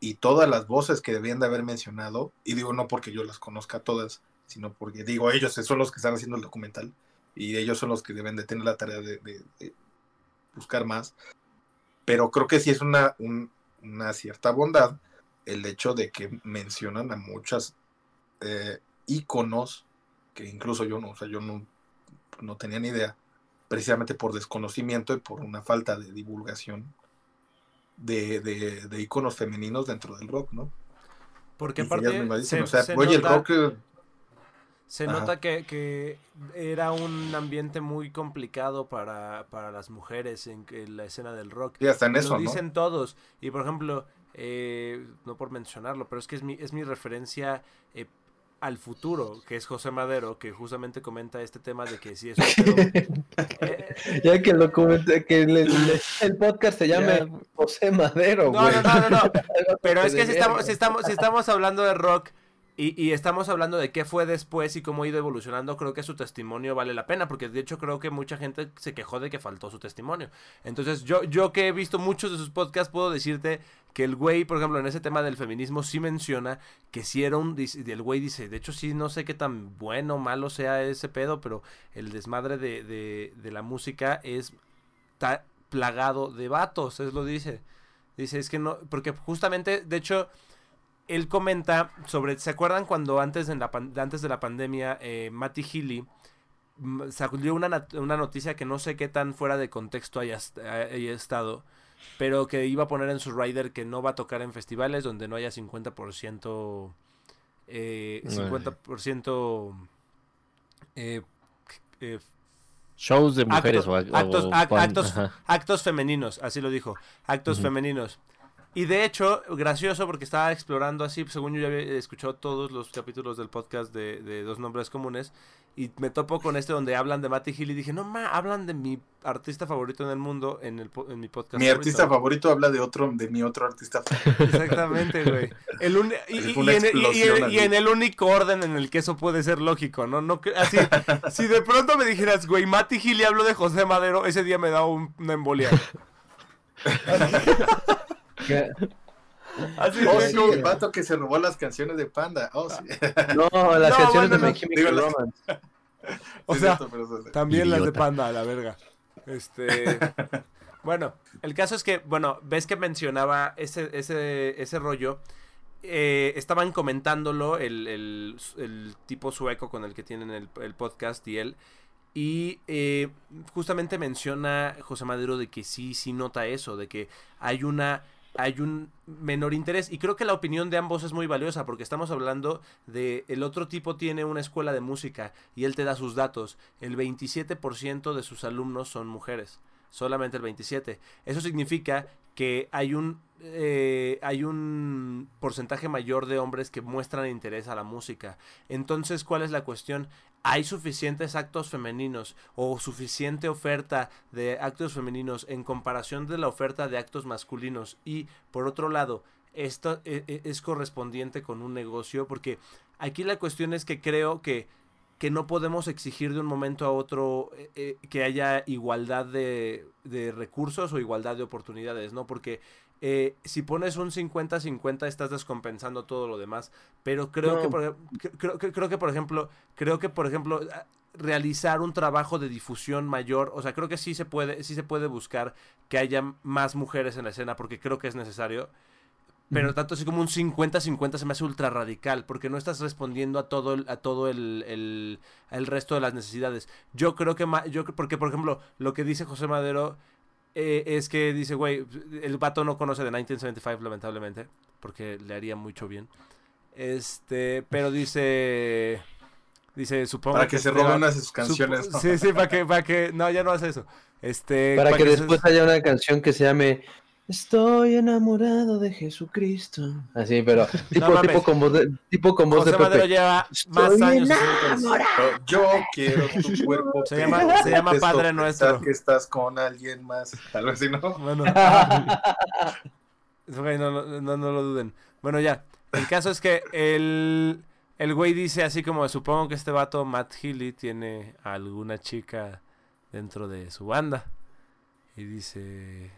y todas las voces que debían de haber mencionado, y digo no porque yo las conozca todas, sino porque digo ellos son los que están haciendo el documental y ellos son los que deben de tener la tarea de, buscar más. Pero creo que sí es una, un- una cierta bondad el hecho de que mencionan a muchas eh, íconos que incluso yo no, o sea, yo no, no tenía ni idea, precisamente por desconocimiento y por una falta de divulgación de, de, de íconos femeninos dentro del rock, ¿no? Porque Y aparte. mismas dicen, Se, o sea, se oye, el rock eh, Se Ajá. nota que, que era un ambiente muy complicado para, para las mujeres en, la escena del rock. sí, hasta en Lo eso, ¿no? dicen todos. Y por ejemplo, eh, no por mencionarlo, pero es que es mi, es mi referencia eh, al futuro, que es José Madero, que justamente comenta este tema de que si es <laughs> un Eh, Ya que lo comenté, que le- le- el podcast se llame José Madero, No, güey. no, no, no, no. <laughs> Pero es que si estamos, si estamos, si estamos hablando de rock y, y estamos hablando de qué fue después y cómo ha ido evolucionando, creo que su testimonio vale la pena, porque de hecho creo que mucha gente se quejó de que faltó su testimonio. Entonces, yo, yo que he visto muchos de sus podcasts, puedo decirte que el güey, por ejemplo, en ese tema del feminismo, sí menciona que si era un... El güey dice, de hecho sí, no sé qué tan bueno o malo sea ese pedo, pero el desmadre de, de, de la música es está plagado de vatos, es lo dice. Dice, es que no, porque justamente, de hecho, él comenta sobre, ¿se acuerdan cuando antes de la, pan- antes de la pandemia, eh, Matty Healy mm, salió una, una noticia que no sé qué tan fuera de contexto haya, est- haya estado, pero que iba a poner en su rider que no va a tocar en festivales donde no haya 50%, eh, Órale. 50% eh, eh, Shows de mujeres Actos- o, o- actos- o ac- pan- actos- femeninos, así lo dijo, actos femeninos. Y de hecho, gracioso porque estaba explorando así, según yo ya había escuchado todos los capítulos del podcast de, de Dos Nombres Comunes, y me topo con este donde hablan de Matty Hill y dije, no, ma, hablan de mi artista favorito en el mundo en, el, en mi podcast. Mi artista favorito habla de otro, de mi otro artista favorito. <laughs> Exactamente, güey. El y, en, y- el único orden en el que eso puede ser lógico, ¿no? no así, <laughs> si de pronto me dijeras, güey, Matty Hill y hablo de José Madero, ese día me da un- una embolia. <laughs> Así, Oh, güey, sí, como- el vato que se robó las canciones de Panda. Oh, sí. No, las No, canciones bueno, de My. Chemical las- Romance. <laughs> o Sí, sea, cierto, También las de panda, a la verga. Este. <laughs> bueno, el caso es que, bueno, ves que mencionaba ese, ese, ese rollo. Eh, estaban comentándolo el, el- el tipo sueco con el que tienen el, el podcast y él. Y eh, justamente menciona José Madero de que sí, sí nota eso, de que hay una hay un menor interés y creo que la opinión de ambos es muy valiosa porque estamos hablando de el otro tipo tiene una escuela de música y él te da sus datos. El 27% de sus alumnos son mujeres, solamente el 27. Eso significa que hay un eh, hay un porcentaje mayor de hombres que muestran interés a la música. Entonces, ¿cuál es la cuestión? ¿Hay suficientes actos femeninos o suficiente oferta de actos femeninos en comparación de la oferta de actos masculinos? Y por otro lado, esto e- e- es correspondiente con un negocio porque aquí la cuestión es que creo que que no podemos exigir de un momento a otro eh, eh, que haya igualdad de, de recursos o igualdad de oportunidades, ¿no? Porque eh, si pones un 50-50 estás descompensando todo lo demás. Pero creo, No. que, por, creo, que, creo que, por ejemplo, creo que, por ejemplo, a- realizar un trabajo de difusión mayor, o sea, creo que sí se puede, sí se puede buscar que haya más mujeres en la escena, porque creo que es necesario. Pero tanto así como un 50-50 se me hace ultra radical, porque no estás respondiendo a todo el, a todo el, el, el resto de las necesidades. Yo creo que, yo, porque por ejemplo, lo que dice José Madero eh, es que dice, güey, el vato no conoce de 1975, lamentablemente, porque le haría mucho bien. Este, pero dice, dice, supongo Para que se este robe va- unas de sus canciones. ¿no? Sí, sí, para que, para que, no, ya no hace eso. Este, Para que se- después haya una canción que se llame Estoy enamorado de Jesucristo. Así, pero tipo, mames. tipo con voz de, tipo con voz José de Madero Pepe. lleva Estoy más años haciendo eso. Pero Yo quiero tu <laughs> cuerpo. Se llama- se llama Padre Nuestro. que estás con alguien más. Algo así, ¿no? Bueno, <laughs> ok, no, no, no, no lo duden. Bueno, ya. El caso es que el, el güey dice así como, supongo que este vato, Matt Healy, tiene a alguna chica dentro de su banda. Y dice...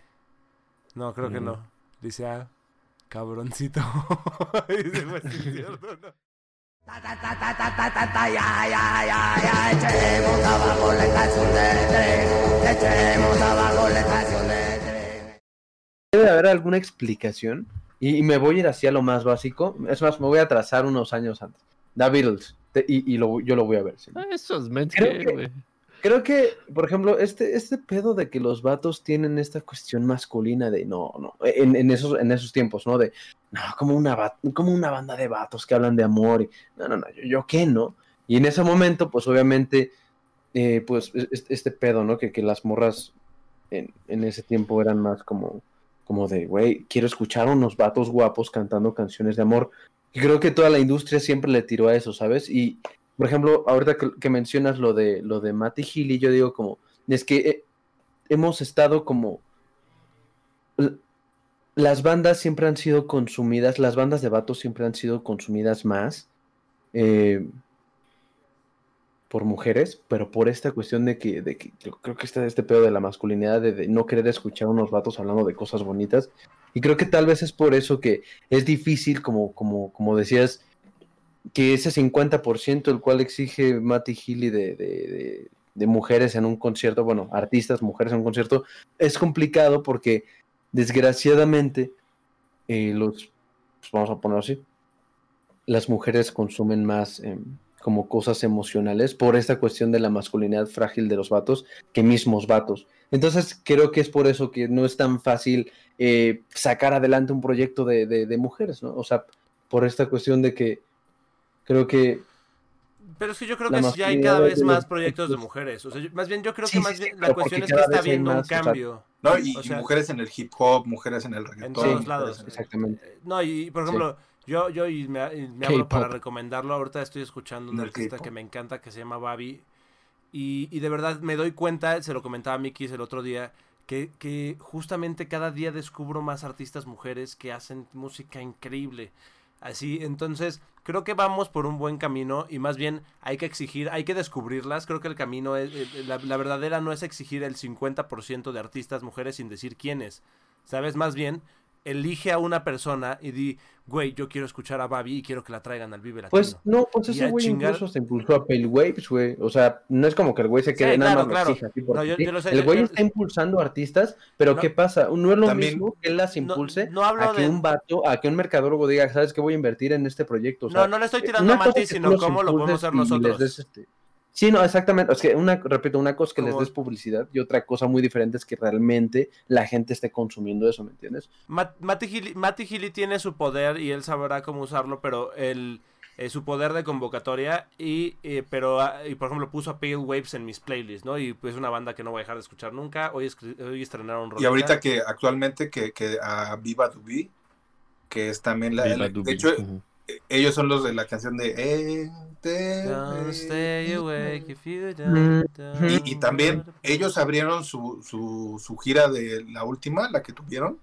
No, creo que Mm. no. Dice, ah, cabroncito. <laughs> y dice, pues es cierto, ¿no? Debe haber alguna explicación. Y, y me voy a ir hacia lo más básico. Es más, me voy a atrasar unos años antes. The Beatles. Te- y y lo- yo lo voy a ver. sí. Ah, Esos men Creo que, que- güey. Creo que, por ejemplo, este, este pedo de que los vatos tienen esta cuestión masculina de no, no, en, en esos, en esos tiempos, ¿no? De no, como una, como una banda de vatos que hablan de amor y no, no, no, yo, yo qué, ¿no? Y en ese momento, pues obviamente, eh, pues es- es- este pedo, ¿no? Que, que las morras en, en ese tiempo eran más como, como de, güey, quiero escuchar a unos vatos guapos cantando canciones de amor. Y creo que toda la industria siempre le tiró a eso, ¿sabes? Y, por ejemplo, ahorita que, mencionas lo de lo de Matty Healy, yo digo como, es que eh, hemos estado como las bandas siempre han sido consumidas, las bandas de vatos siempre han sido consumidas más eh, por mujeres, pero por esta cuestión de que, de que yo creo que está este pedo de la masculinidad, de, de no querer escuchar a unos vatos hablando de cosas bonitas. Y creo que tal vez es por eso que es difícil, como, como, como decías, que ese 50% el cual exige Matty Healy de, de, de- de mujeres en un concierto, bueno, artistas, mujeres en un concierto, es complicado porque desgraciadamente eh, los, pues vamos a ponerlo así, las mujeres consumen más em, como cosas emocionales por esta cuestión de la masculinidad frágil de los vatos que mismos vatos. Entonces creo que es por eso que no es tan fácil eh, sacar adelante un proyecto de, de- de mujeres, ¿no? O sea, por esta cuestión de que creo que Pero es que yo creo La que sí hay cada vez más proyectos de mujeres. O sea, yo- más bien yo creo Sí, que más sí, bien la cuestión es que está habiendo un más, o sea, cambio. No, y, O y sea- mujeres en el hip hop, mujeres en el reggaetón. En todos lados. en Exactamente. No, y por ejemplo, yo, yo y me, y me abro K-pop. para recomendarlo. Ahorita estoy escuchando un artista que me encanta que se llama Babi. Y, y de verdad me doy cuenta, se lo comentaba a Mikis el otro día, que, que justamente cada día descubro más artistas mujeres que hacen música increíble. Así, entonces, creo que vamos por un buen camino y más bien hay que exigir, hay que descubrirlas. Creo que el camino es, eh, la, la verdadera no es exigir el 50% de artistas mujeres sin decir quiénes. ¿Sabes? Más bien, elige a una persona y di, güey, yo quiero escuchar a Babi y quiero que la traigan al Vive Latino. Pues no, pues ese güey chingar- incluso se impulsó a Pale Waves, güey. O sea, no es como que el güey se quede Sí, nada claro, más claro. exija así No, yo- sí. yo lo sé, El güey yo- está impulsando artistas, pero No. ¿qué pasa? No es lo También- mismo que él las impulse no hablo a que de- un vato, a que un mercadólogo diga, ¿sabes qué voy a invertir en este proyecto? O sea, no, no le estoy tirando una a Mati, sino cómo lo podemos hacer nosotros. este- Sí, no, exactamente. Es que una, repito, una cosa es que les des publicidad y otra cosa muy diferente es que realmente la gente esté consumiendo eso, ¿me entiendes? Ma- Mati Gili, Mati Gili tiene su poder y él sabrá cómo usarlo, pero el, eh, su poder de convocatoria y eh, pero ah, y por ejemplo puso a Pale Waves en mis playlists, ¿no? Y pues una banda que no voy a dejar de escuchar nunca. Hoy, escri- hoy estrenaron Y ahorita que actualmente que, que a Viva Dubi, que es también la... Viva de hecho, ellos son los de la canción de... eh, te- Don't stay eh, awake if you Mm. don't- Y, y también ellos abrieron su, su, su gira de la última, la que tuvieron,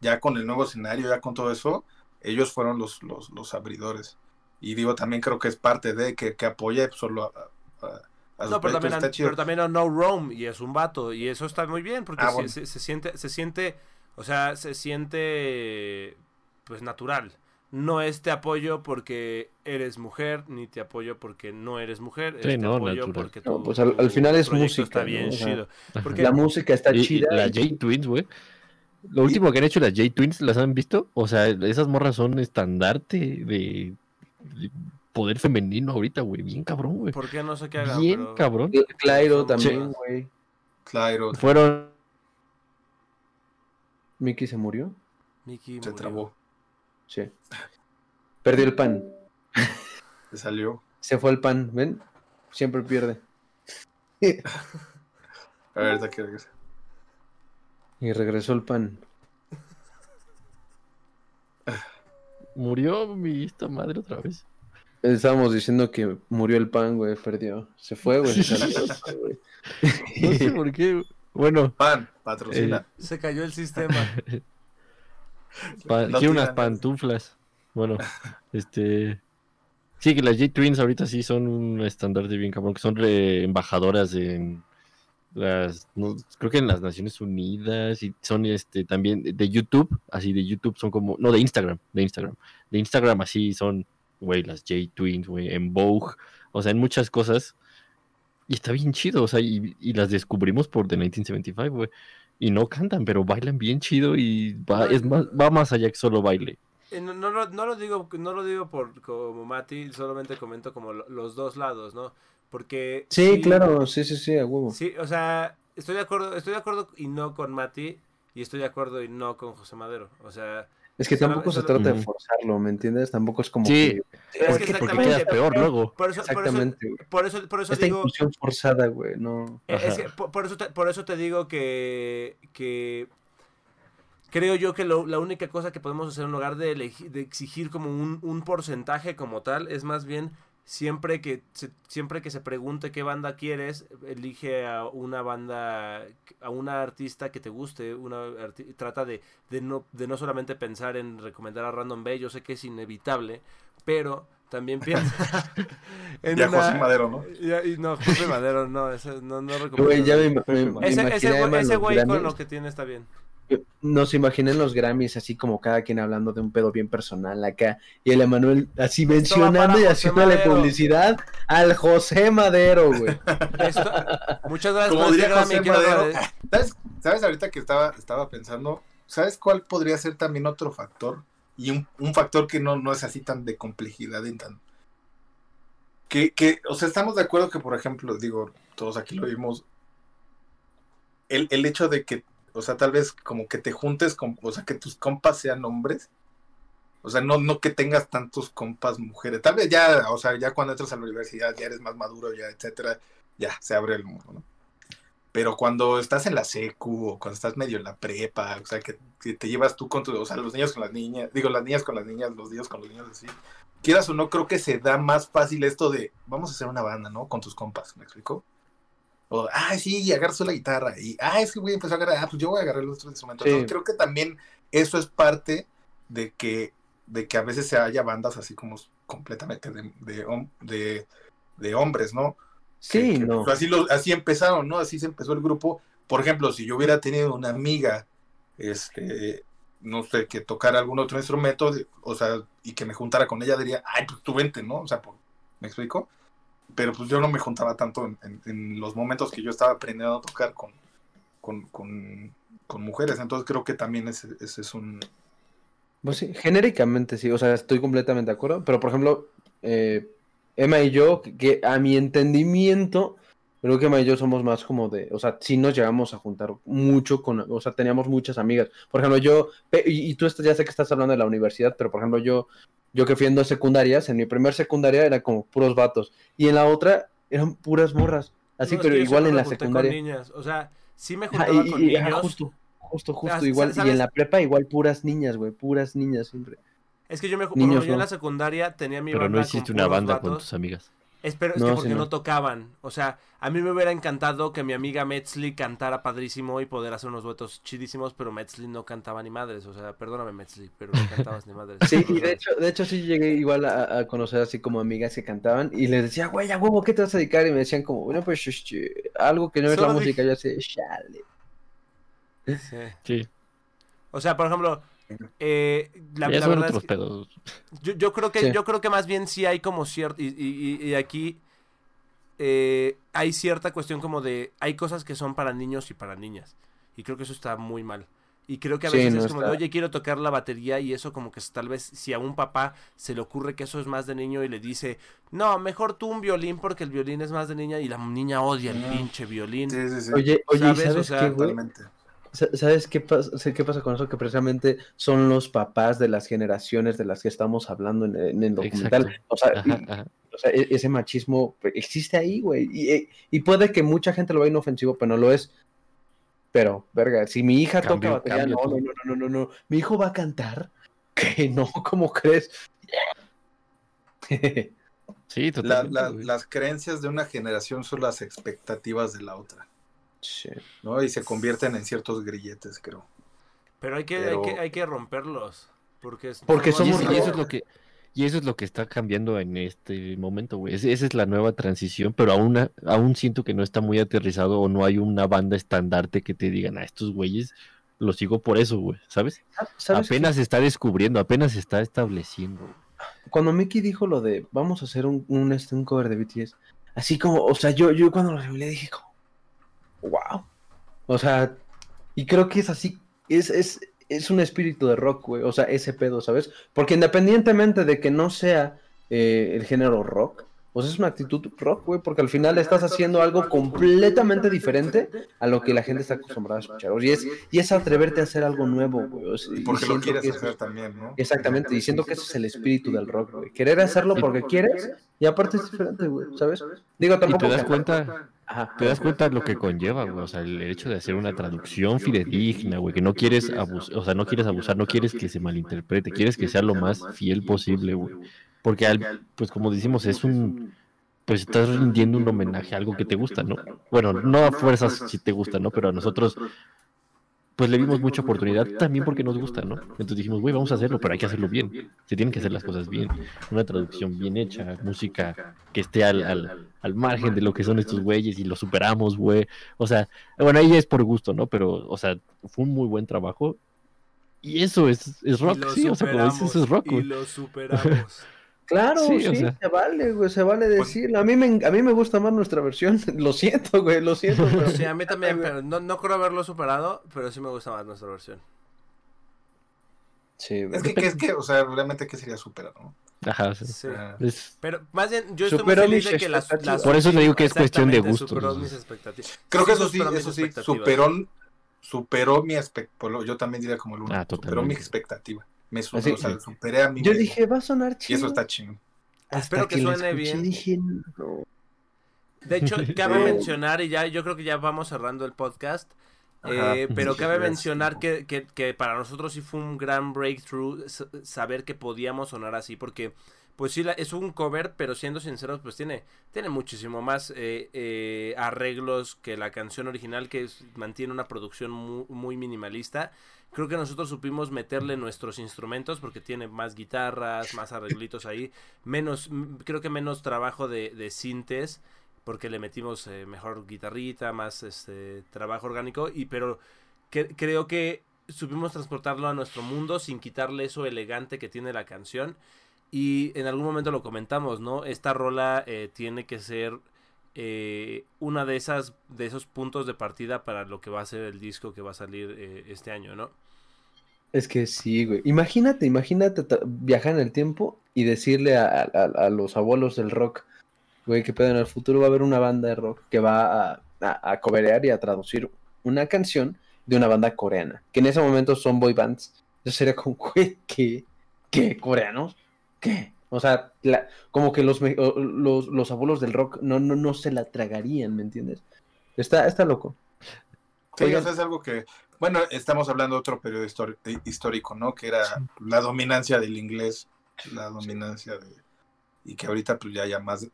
ya con el nuevo escenario, ya con todo eso, ellos fueron los, los, los abridores. Y digo, también creo que es parte de que, que apoya solo a, a, a su No, pero también, chido. pero también a No Rome y es un vato y eso está muy bien porque Ah, se, bueno. se- se siente se siente o sea se siente pues natural no es te apoyo porque eres mujer ni te apoyo porque no eres mujer Sí, es te no, apoyo natural. porque No, pues al- final es música, está ¿no? bien O sea, chido porque La música está Y- y chida. las y- J-Twins, güey. Lo último que han hecho las J-Twins, ¿las han visto? O sea, esas morras son estandarte de, de poder femenino ahorita, güey. Bien cabrón, güey. por qué no sé qué hagan Bien pero cabrón. Clairo también, güey. Claro, Fueron Mickey se murió. Mickey se murió. trabó, Sí. Perdió el pan. se salió. Se fue el pan, ¿ven? Siempre pierde. A ver, que. Y regresó el pan. Murió mi esta madre otra vez. Estábamos diciendo que murió el pan, güey, perdió. Se fue, güey. se salió, güey. No sé por qué. Bueno, Pan, patrocina. se cayó el sistema <laughs> pa- quiero unas pantuflas. Bueno, <laughs> este. Sí, que las J-Twins ahorita sí son un estandarte bien cabrón, que son re- embajadoras en las, no, creo que en las Naciones Unidas y son este también de YouTube, así de YouTube son como, no, de Instagram, de Instagram, de Instagram así son, güey, las J-Twins, güey, en Vogue, o sea, en muchas cosas. Y está bien chido, o sea, y, y las descubrimos por The 1975, güey. Y no cantan, pero bailan bien chido y va, es más, va más allá que solo baile. Eh, No, no, lo- no lo digo, no lo digo por como Mati, solamente comento como lo- los dos lados, ¿no? Porque Sí, claro, sí, sí, sí, a huevo. Sí, o sea, estoy de acuerdo, estoy de acuerdo y no con Mati y estoy de acuerdo y no con José Madero. O sea, Es que tampoco se trata de forzarlo, ¿me entiendes? Tampoco es como Sí, que... es porque, que porque exactamente, quedas peor luego. por eso, por eso, Exactamente, por eso, por eso Esta digo, inclusión forzada, güey, no... eh, es que por, por eso te, por eso te digo que, que creo yo que lo- la única cosa que podemos hacer en lugar de, de exigir como un, un porcentaje como tal es más bien siempre que se, siempre que se pregunte qué banda quieres elige a una banda a una artista que te guste una trata de, de no de no solamente pensar en recomendar a Random Bay yo sé que es inevitable pero también <laughs> piensa en Ya una- José Madero, ¿no? ya- y no, José Madero, no, ese, no, no recomiendo. Güey, ya me, me- Ese- me ese, ese, ese güey con lo que tiene está bien. Nos imaginé en los Grammys así como cada quien hablando de un pedo bien personal acá y el Emanuel así mencionando y haciéndole publicidad al José Madero, güey. <laughs> Esto- muchas gracias Como diría José Madero. <laughs> ¿Sabes, ¿Sabes ahorita que estaba, estaba pensando? ¿Sabes cuál podría ser también otro factor? Y un, un factor que no, no es así tan de complejidad y tan... Que, que, o sea, estamos de acuerdo que, por ejemplo, digo, todos aquí lo vimos, el, el hecho de que, o sea, tal vez como que te juntes, con, o sea, que tus compas sean hombres, o sea, no, no que tengas tantos compas mujeres, tal vez ya, o sea, ya cuando entras a la universidad ya eres más maduro, ya, etcétera, ya se abre el mundo, ¿no? Pero cuando estás en la secu o cuando estás medio en la prepa, o sea, que, que te llevas tú con tu, o sea, los niños con las niñas, digo, las niñas con las niñas, los niños con los niños así. Quieras o no, creo que se da más fácil esto de, vamos a hacer una banda, ¿no? Con tus compas, ¿me explico? O, ah, sí, agarras la guitarra. Y, ah, es que voy a empezar a agarrar, ah, pues yo voy a agarrar los otros instrumentos. Sí. Entonces, creo que también eso es parte de que, de que a veces se haya bandas así como completamente de, de, hom- de- de hombres, ¿no? Sí, Que- que, no. pues, así, lo, así empezaron, ¿no? Así se empezó el grupo. Por ejemplo, si yo hubiera tenido una amiga, este, no sé, que tocara algún otro instrumento, o sea, y que me juntara con ella, diría, ay, pues tú vente, ¿no? O sea, ¿me explico? Pero pues yo no me juntaba tanto en, los momentos que yo estaba aprendiendo a tocar con, con, con, mujeres. Entonces creo que también ese, es un... Pues sí, genéricamente sí, o sea, estoy completamente de acuerdo, pero por ejemplo, eh, Emma y yo, que, a mi entendimiento, creo que Emma y yo somos más como de, o sea, sí nos llegamos a juntar mucho con, o sea, teníamos muchas amigas. Por ejemplo, yo, y, y tú estás- ya sé que estás hablando de la universidad, pero por ejemplo, yo, yo que fui en dos secundarias, en mi primer secundaria era como puros vatos, y en la otra eran puras morras, así, No, pero igual en la junté con secundaria. niñas. O sea, sí me juntaba y- con y- ajá, niños. justo, justo, justo, Ah, igual, y en la prepa igual puras niñas, güey, puras niñas siempre. Es que yo me Niños, yo en no. la secundaria tenía mi Pero banda no hiciste con una banda con vatos. tus amigas. Es, pero es No, que sí, porque no. no. tocaban. O sea, a mí me hubiera encantado que mi amiga Metzli cantara padrísimo y poder hacer unos duetos chidísimos, pero Metzli no cantaba ni madres. O sea, perdóname Metzli, pero no cantabas ni madres. Sí, y de hecho, de hecho sí llegué igual a, a conocer así como amigas que cantaban y les decía, güey, a huevo, ¿qué te vas a dedicar? Y me decían como, bueno, pues este, algo que no es la música, dije- yo así, chale. Sí. Sí. O sea, por ejemplo, eh, la, verdad es otros que- pedos. Yo, yo creo que Sí. yo creo que más bien sí hay como cierto y, y- aquí eh, hay cierta cuestión como de hay cosas que son para niños y para niñas y creo que eso está muy mal y creo que a Sí, veces no es como de está. oye quiero tocar la batería y eso como que tal vez si a un papá se le ocurre que eso es más de niño y le dice no mejor tú un violín porque el violín es más de niña y la niña odia el pinche violín Sí, sí, sí. Oye, oye, ¿Sabes? ¿sabes, O sea, qué, ¿Sabes qué pasa, sé qué pasa con eso? Que precisamente son los papás de las generaciones de las que estamos hablando en, en el documental. O sea, Ajá, y- ajá. o sea, e- ese machismo existe ahí, güey. Y, y puede que mucha gente lo vea inofensivo, pero no lo es. Pero, verga, si mi hija Cambio, toca batería, cambio no, no, no, no, no, no. ¿Mi hijo va a cantar? <laughs> Que no, ¿cómo crees? <laughs> Sí, La- totalmente. la- güey. las creencias de una generación son las expectativas de la otra, ¿no? Y se convierten en ciertos grilletes, creo. pero hay que Pero- hay que hay que romperlos porque es- Porque Y somos eso, y eso es lo que y eso es lo que está cambiando en este momento, güey. Esa es la nueva transición, pero aún, aún siento que no está muy aterrizado o no hay una banda estandarte que te digan, a estos güeyes los sigo por eso, güey, ¿sabes? ¿Sabes qué? apenas se está descubriendo, apenas se está estableciendo. Cuando Mickey dijo lo de vamos a hacer un, un, este, un cover de BTS, así como, o sea, yo, yo cuando lo revelé dije como, wow. O sea, y creo que es así, es, es, es un espíritu de rock, güey. O sea, ese pedo, ¿sabes? Porque independientemente de que no sea eh, el género rock, pues es una actitud rock, güey, porque al final estás haciendo algo completamente diferente a lo que la gente está acostumbrada a escuchar. Y es, y es atreverte a hacer algo nuevo, güey. O sea, y Porque lo siento quieres que es- hacer también, ¿no? Exactamente, y siento que ese es el espíritu del rock, güey. Querer hacerlo porque quieres y aparte es diferente, güey, ¿sabes? Digo, Y tampoco... te das que- cuenta, Ajá. te das cuenta lo que conlleva, güey. O sea, el hecho de hacer una traducción fidedigna, güey, que no quieres abusar, o sea, no quieres abusar, no quieres que se malinterprete, quieres que sea lo más fiel posible, güey. Porque, al, pues como decimos, es un, pues estás rindiendo un homenaje a algo que te gusta, ¿no? Bueno, no a fuerzas si te gusta, ¿no? Pero a nosotros, pues le dimos mucha oportunidad también porque nos gusta, ¿no? Entonces dijimos, güey, vamos a hacerlo, pero hay que hacerlo bien. Se tienen que hacer las cosas bien. Una traducción bien hecha, música que esté al, al, al margen de lo que son estos güeyes y lo superamos, güey. O sea, bueno, ahí es por gusto, ¿no? Pero, o sea, fue un muy buen trabajo. Y eso es, es rock, sí, o sea, como dices, eso es rock, y lo superamos. <laughs> Claro, sí, Sí, o sea. se vale, güey, se vale decirlo. A mí, me, a mí me gusta más nuestra versión, <laughs> lo siento, güey, lo siento. Pero... Sí, a mí también, pero no, no creo haberlo superado, pero sí me gusta más nuestra versión. Sí, güey. Es que, que es que, o sea, realmente, ¿qué sería superar, no? Ajá, Sí. Es- Pero más bien, yo estoy Superó muy feliz de que las, las- Por eso le digo que es cuestión de gustos, Superó mis expectativas. Creo que eso sí, eso sí, superó, superó mi expectativa. Yo también diría como el uno. Ah, superó mi expectativa. Me superó, Así- o sea, superé a mí Yo mismo. dije, va a sonar Y chido. eso está. Hasta Espero que suene escuché, bien. dije, no. De hecho, <laughs> cabe mencionar, y ya yo creo que ya vamos cerrando el podcast, Ajá. eh, pero cabe mencionar que, que, que para nosotros sí fue un gran breakthrough saber que podíamos sonar así, porque pues sí, la- es un cover, pero siendo sinceros, pues tiene, tiene muchísimo más eh, eh, arreglos que la canción original, que es- mantiene una producción mu- muy, minimalista. Creo que nosotros supimos meterle nuestros instrumentos porque tiene más guitarras, más arreglitos ahí, menos, creo que menos trabajo de, de sintes, porque le metimos eh, mejor guitarrita, más este trabajo orgánico, y pero que- creo que supimos transportarlo a nuestro mundo sin quitarle eso elegante que tiene la canción. Y en algún momento lo comentamos, ¿no? Esta rola eh, tiene que ser eh, una de esas de esos puntos de partida para lo que va a ser el disco que va a salir eh, este año, ¿no? Es que sí, güey. Imagínate, imagínate viajar en el tiempo y decirle a, a- los abuelos del rock, güey, que pedo en el futuro va a haber una banda de rock que va a, a, a coverear y a traducir una canción de una banda coreana, que en ese momento son boy bands. Yo sería como, <laughs> güey, ¿qué? ¿Qué? ¿Coreanos? ¿Qué? O sea, la- como que los, los, los abuelos del rock no, no, no se la tragarían, ¿me entiendes? Está, está loco. Sí, Oigan. o sea, es algo que, bueno, estamos hablando de otro periodo eh, histórico, ¿no? Que era la dominancia del inglés, la dominancia de... Y que ahorita pues ya haya más... eh,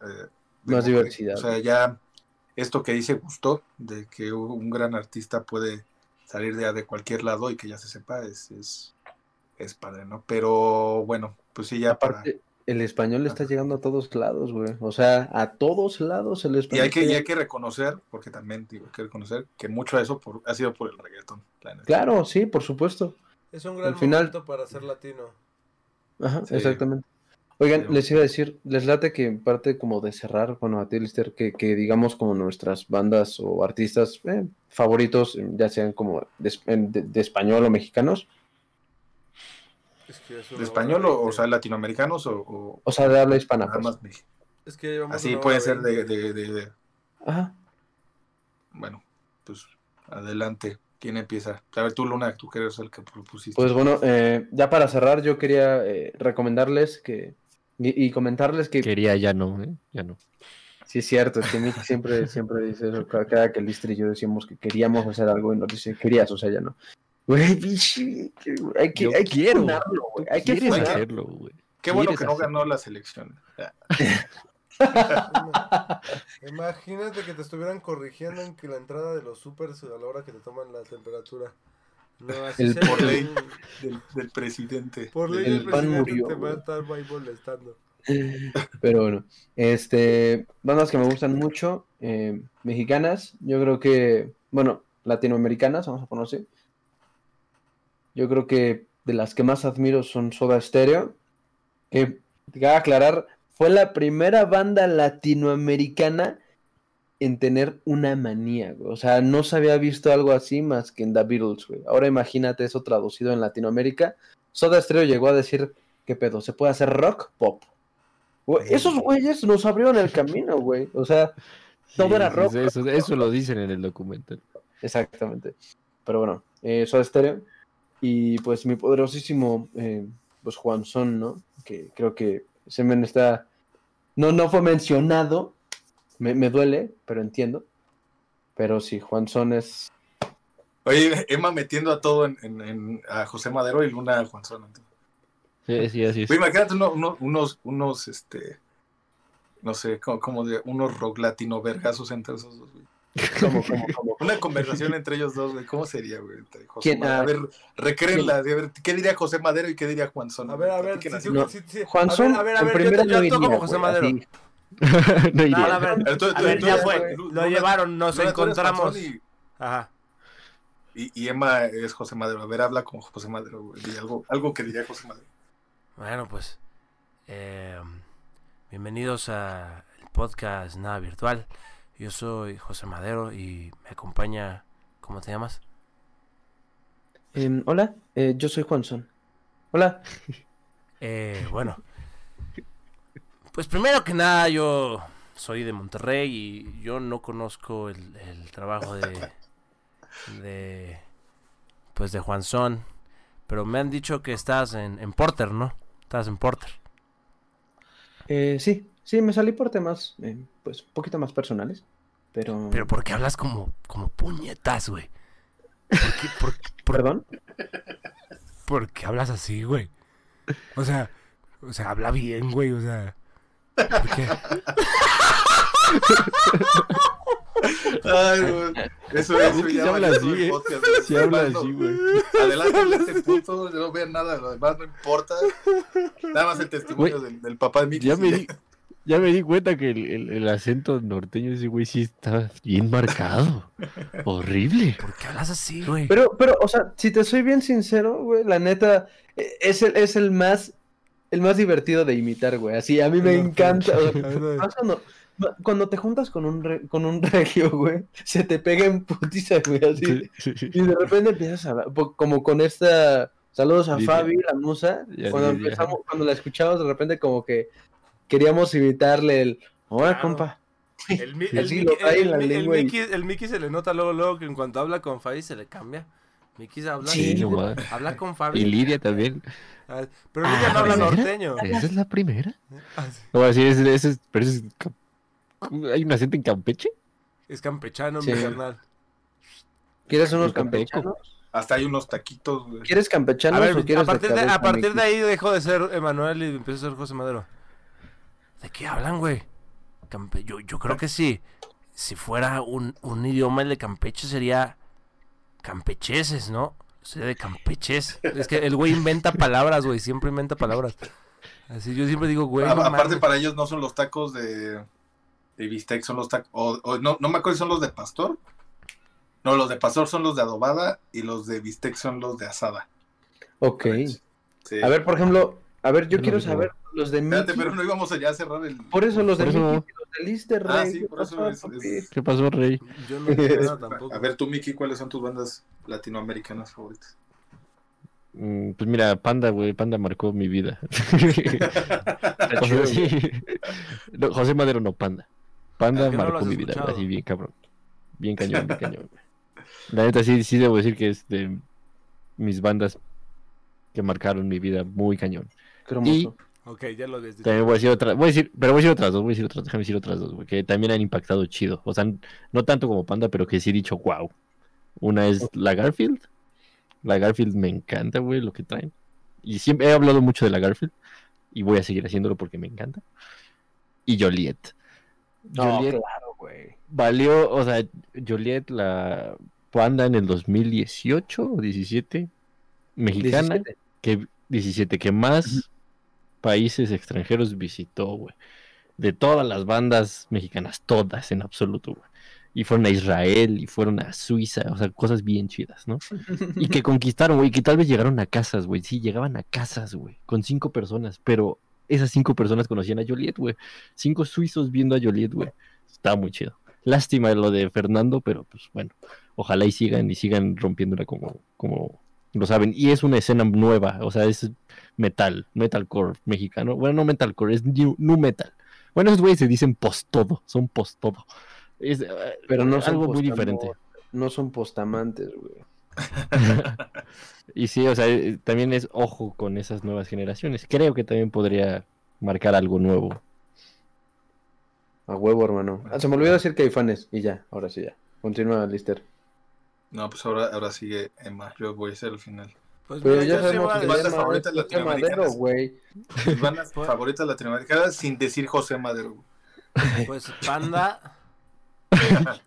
Más diversidad. O sea, ya esto que dice gustó, de que un gran artista puede salir de, de cualquier lado y que ya se sepa, es, es, es padre, ¿no? Pero bueno, pues sí, ya para... El español está llegando a todos lados, güey. O sea, a todos lados el Y español. hay que, y hay que reconocer, porque también digo, hay que reconocer que mucho de eso por- ha sido por el reggaetón. Claro, sí, por supuesto. Es un gran Al final- momento para ser latino. Ajá, Sí. exactamente. Oigan, Sí. les iba a decir, les late que en parte como de cerrar, bueno, a ti, Lister, que, que digamos como nuestras bandas o artistas eh, favoritos, ya sean como de español o mexicanos, ¿De español o, o sea, latinoamericanos o, o o sea, de habla hispana. nada pues. más México? Es que Así puede ser de, de- de- de- Ajá. Bueno, pues adelante. ¿Quién empieza? A ver, tú, Luna, tú que eres el que propusiste. Pues bueno, eh, ya para cerrar, yo quería eh, recomendarles que y, y comentarles que Quería, ya no, ¿eh? Ya no. Sí, es cierto, es que Miki siempre, siempre dice eso. Cada, que Lister y yo decíamos que queríamos hacer algo y nos dice, querías, o sea, ya no. Güey, <laughs> bichi, que- hay que, Yo hay que quiero. funarlo, güey, Hay que ¿Quieres funarlo. hacerlo, güey? Qué bueno que ¿quieres no hacer? ganó la selección. <laughs> Imagínate que te estuvieran corrigiendo en que la entrada de los supers a la hora que te toman la temperatura. No, así El por ley. Del, del presidente. Por ley El el, pan presidente murió, te va a estar ahí molestando. <laughs> Pero bueno, este, bandas que me gustan mucho, eh, mexicanas, yo creo que, bueno, latinoamericanas, vamos a poner así. Yo creo que de las que más admiro son Soda Stereo, que, cabe aclarar, fue la primera banda latinoamericana en tener una manía, güey. O sea, no se había visto algo así más que en The Beatles, güey. Ahora imagínate eso traducido en Latinoamérica. Soda Stereo llegó a decir, ¿qué pedo? ¿Se puede hacer rock? Pop. Güey, esos güeyes nos abrieron el camino, güey. O sea, todo Sí, era rock. Eso, eso lo dicen en el documental. Exactamente. Pero bueno, eh, Soda Stereo. Y pues mi poderosísimo, eh, pues Juan Son, ¿no? Que creo que ese men está... No, no fue mencionado. Me, me duele, pero entiendo. Pero sí, Juan Son es... Oye, Emma metiendo a todo en, en- en- a José Madero y Luna a Juan Son. Sí, sí, así es. Güey, imagínate uno- uno- unos, unos, este, no sé, como, como de unos rock latino vergazos entre esos dos, güey. Como, como, <laughs> como. Una conversación entre ellos dos, güey. ¿Cómo sería, güey? Entre José ¿Quién? Madero. A ver, recréenla. A ver, ¿qué diría José Madero y qué diría Juan Son? A ver, a ver, si tú- No. si- si- Juan a ver, a ver, a en ver, yo te- como José Madero. así. <laughs> no iría. No, a ver, Pero tú- a tú- ver, tú ya fue. Lo Luna- llevaron, nos Luna, encontramos. Y, Ajá. y- y Emma es José Madero. A ver, habla como José Madero, güey. Algo, algo que diría José Madero. Bueno, pues. eh, bienvenidos al podcast Nada Virtual. Yo soy José Madero y me acompaña. ¿Cómo te llamas? Em, hola, eh, yo soy Juan Son. Hola. <laughs> Eh, bueno. Pues primero que nada, yo soy de Monterrey y yo no conozco el, el trabajo de. de. pues de Juan Son. Pero me han dicho que estás en, en Porter, ¿no? Estás en Porter. Eh, sí, Sí, me salí por temas, eh, pues, un poquito más personales. Pero. Pero ¿por qué hablas como, como puñetas, güey? ¿Por qué, por, <laughs> por- ¿Perdón? por qué hablas así, güey? O sea, o sea, habla bien, güey, o sea. ¿Por qué? Ay, güey. Eso, ya sí habla así, el ¿eh? habla así, güey. Adelante en este punto, no vean nada, lo demás no importa. Nada más el testimonio del, del papá de Mickey. Ya me di, ya me di cuenta que el, el- el acento norteño de ese güey sí está bien marcado. <laughs> Horrible. ¿Por qué hablas así, güey? Pero, pero, o sea, si te soy bien sincero, güey, la neta, eh, es el, es el más, el más divertido de imitar, güey. Así, a mí me encanta. o sea, más cuando, cuando te juntas con un, re- con un <laughs> regio, güey, se te pega en putiza, güey, así. Sí, sí. Y de repente empiezas a hablar, como con esta, saludos a. Fabi, la musa, Ya, cuando empezamos, cuando la escuchamos, de repente como que queríamos imitarle el, hola, Claro. compa. El, mi- Sí, el, sí, Mickey- el- y- el se le nota luego, luego que en cuanto habla con Fabi se le cambia. Mickey habla, Sí, no habla con Y Fabi. Lidia también. Ah, Pero Lidia no habla ¿de veras? norteño. ¿Esa es la primera? Ah, sí. No, sí, ese, ese es, pero es ¿Hay un acento en Campeche? Es campechano, Sí. mi carnal. ¿Quieres unos campechanos? Hasta hay unos taquitos, güey. ¿Quieres A campechanos ver, o quieres a partir, de, a partir de ahí dejó de ser Emanuel y empezó a ser José Madero. ¿De qué hablan, güey? Campe- yo, yo creo que sí. Si fuera un, un idioma el de Campeche sería campecheses, ¿no? Sería de campeches. Es que el güey inventa palabras, güey. Siempre inventa palabras. Así yo siempre digo, güey. A- no aparte, mames. para ellos no son los tacos de, de bistec, son los tacos. O, o no, no me acuerdo si son los de pastor. No, los de pastor son los de adobada y los de bistec son los de asada. Ok. Sí. A ver, por ejemplo, a ver, yo quiero saber los de Espérate, Mickey. pero no íbamos allá a cerrar el. Por eso los de eso Mickey no. y los de Lister, Ah, Rey. sí, ¿qué por eso pasó, es- ¿Qué pasó, Rey? Yo no nada tampoco. A ver, tú, Miki, ¿cuáles son tus bandas latinoamericanas favoritas? Mm, Pues mira, Panda, güey, Panda marcó mi vida. <laughs> <laughs> Sí. No, José Madero no, Panda. Panda ¿Por qué no lo marcó mi vida, así bien cabrón. Bien cañón, bien cañón. güey. <laughs> La neta sí, sí debo decir que es de mis bandas que marcaron mi vida muy cañón. Qué hermoso. Ok, ya lo habías dicho. También voy a decir otra, voy a decir, pero voy a decir otras dos, voy a decir otras, déjame decir otras dos, que también han impactado chido. O sea, no tanto como Panda, pero que sí he dicho wow. Una es la Garfield. La Garfield me encanta, güey, lo que traen. Y siempre he hablado mucho de la Garfield. Y voy a seguir haciéndolo porque me encanta. Y Joliet. No, Joliet claro, güey. valió, o sea, Joliet, la Panda en el 2018 o 17, mexicana, 17. que 17, que más países extranjeros visitó, güey. De todas las bandas mexicanas, todas en absoluto, güey. Y fueron a Israel y fueron a Suiza, o sea, cosas bien chidas, ¿no? Y que <laughs> conquistaron, güey, que tal vez llegaron a casas, güey. Sí, llegaban a casas, güey, con cinco personas, pero esas cinco personas conocían a Joliet, güey. Cinco suizos viendo a Joliet, güey. Estaba muy chido. Lástima lo de Fernando, pero pues bueno, ojalá y sigan y sigan rompiéndola como, como lo saben. Y es una escena nueva, o sea, es metal, metalcore mexicano. Bueno, no metalcore, es new, nu metal. Bueno, esos güeyes se dicen post todo, son post todo. Es, eh, Pero no son algo muy diferente. No son postamantes, güey. <laughs> y sí, o sea, eh, también es ojo con esas nuevas generaciones. Creo que también podría marcar algo nuevo. A huevo, hermano. Ah, se me olvidó decir que hay fans. Y ya, ahora sí ya. Continúa, Lister. No, pues ahora, ahora sigue Emma. Yo voy a ser el final. Pues Pero mira, ya sabemos que Bandas favoritas latinoamericanas. Güey. Bandas Pues- <laughs> favoritas latinoamericanas sin decir José Madero. Pues Panda. <laughs>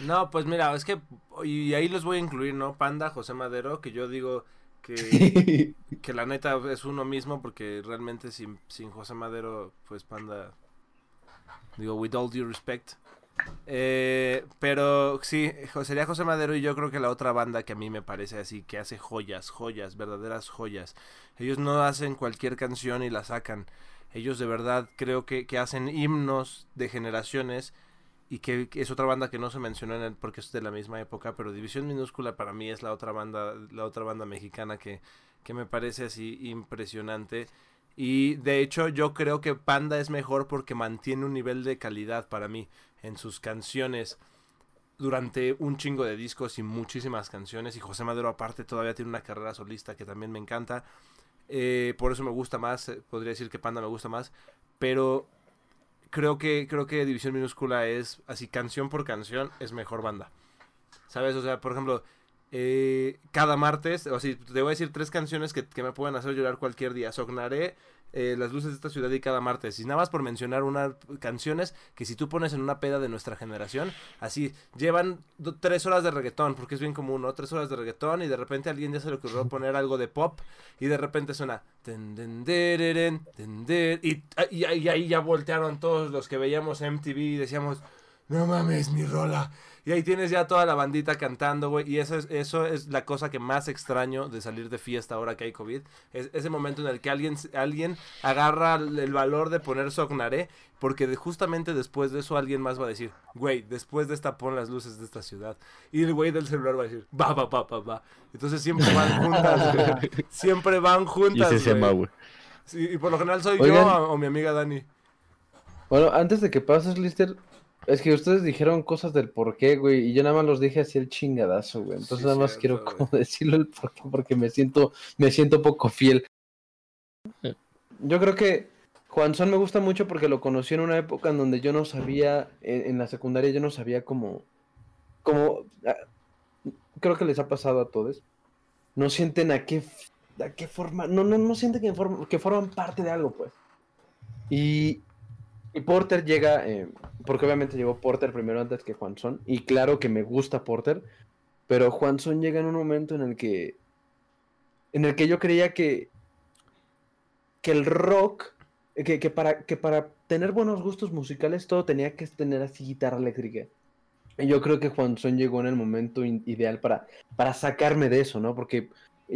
No, pues mira, es que. Y ahí los voy a incluir, ¿no? Panda, José Madero, que yo digo que, <laughs> que la neta es uno mismo, porque realmente sin, sin José Madero, pues Panda. Digo, with all due respect. Eh, pero sí, sería José Madero y yo creo que la otra banda que a mí me parece así, que hace joyas, joyas, verdaderas joyas. Ellos no hacen cualquier canción y la sacan. Ellos de verdad creo que, que hacen himnos de generaciones y que, es otra banda que no se mencionó porque es de la misma época, pero División Minúscula para mí es la otra banda, la otra banda mexicana que, que me parece así impresionante. Y de hecho yo creo que Panda es mejor porque mantiene un nivel de calidad para mí en sus canciones durante un chingo de discos y muchísimas canciones. Y José Madero aparte todavía tiene una carrera solista que también me encanta. Eh, por eso me gusta más, eh, podría decir que Panda me gusta más. pero creo que, creo que División Minúscula es, así canción por canción, es mejor banda. ¿Sabes? O sea, por ejemplo, eh, cada martes, o así, te voy a decir tres canciones que, que me pueden hacer llorar cualquier día. Sognaré, eh, Las luces de esta ciudad y cada martes. Y nada más por mencionar unas canciones que si tú pones en una peda de nuestra generación, así, llevan do- tres horas de reggaetón, porque es bien común, ¿no? Tres horas de reggaetón y de repente a alguien ya se le ocurrió poner algo de pop y de repente suena... ten, den, dereren, ten, der, y, y, y ahí ya voltearon todos los que veíamos MTV y decíamos... No mames, mi rola. Y ahí tienes ya toda la bandita cantando, güey. Y eso es, eso es la cosa que más extraño de salir de fiesta ahora que hay COVID. Es ese momento en el que alguien, alguien agarra el valor de poner Sognaré. Porque de- justamente después de eso alguien más va a decir, güey, después de esta pon las luces de esta ciudad. Y el güey del celular va a decir, va, va, va, va, va. Entonces siempre van <laughs> juntas, güey. Siempre van Y juntas, ese se llama, güey. güey. Sí, y por lo general soy Oigan. yo o, o mi amiga Dani. Bueno, antes de que pases, Lister, es que ustedes dijeron cosas del por qué, güey, y yo nada más los dije así el chingadazo, güey. Entonces Sí, nada más cierto, quiero como <laughs> decirlo el por qué, porque me siento, me siento poco fiel. Yo creo que Juanzón me gusta mucho porque lo conocí en una época en donde yo no sabía, en, en la secundaria yo no sabía cómo, cómo, ah, creo que les ha pasado a todos, no sienten a qué, a qué forma, no, no, no sienten que, form- que forman parte de algo, pues. Y, y Porter llega, eh, porque obviamente llegó Porter primero antes que Juanzón, y claro que me gusta Porter, pero Juanzón llega en un momento en el que, en el que yo creía que, que el rock, que, que para, que para tener buenos gustos musicales todo tenía que tener así guitarra eléctrica. Y yo creo que Juanzón llegó en el momento ideal para, para sacarme de eso, ¿no? Porque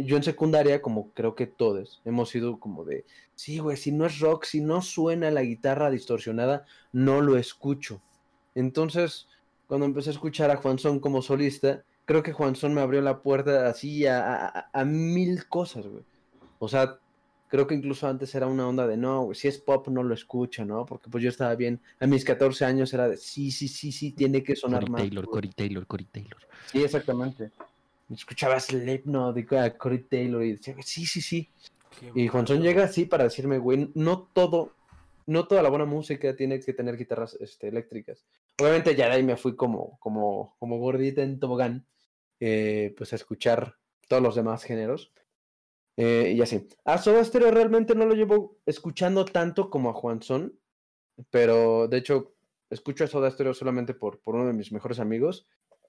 yo en secundaria, como creo que todos, hemos sido como de, sí, güey, si no es rock, si no suena la guitarra distorsionada, no lo escucho. Entonces, cuando empecé a escuchar a Juanzón como solista, creo que Juanzón me abrió la puerta así a, a- a- a mil cosas, güey. O sea, creo que incluso antes era una onda de, no, güey, si es pop no lo escucho, ¿no? Porque pues yo estaba bien, a mis 14 años era de, sí, sí, sí, sí, tiene que sonar Cory más. Taylor, güey". Cory Taylor, Cory Taylor. Sí, exactamente. Escuchaba Slipknot y a Corey Taylor y decía, sí, sí, sí. Y Juanzón llega así para decirme, güey, no todo, no toda la buena música tiene que tener guitarras este, eléctricas. Obviamente ya de ahí me fui como, como, como gordita en tobogán, eh, pues a escuchar todos los demás géneros. eh, y así. A Soda Stereo realmente no lo llevo escuchando tanto como a Juanzón, pero de hecho escucho a Soda Stereo solamente por, por uno de mis mejores amigos,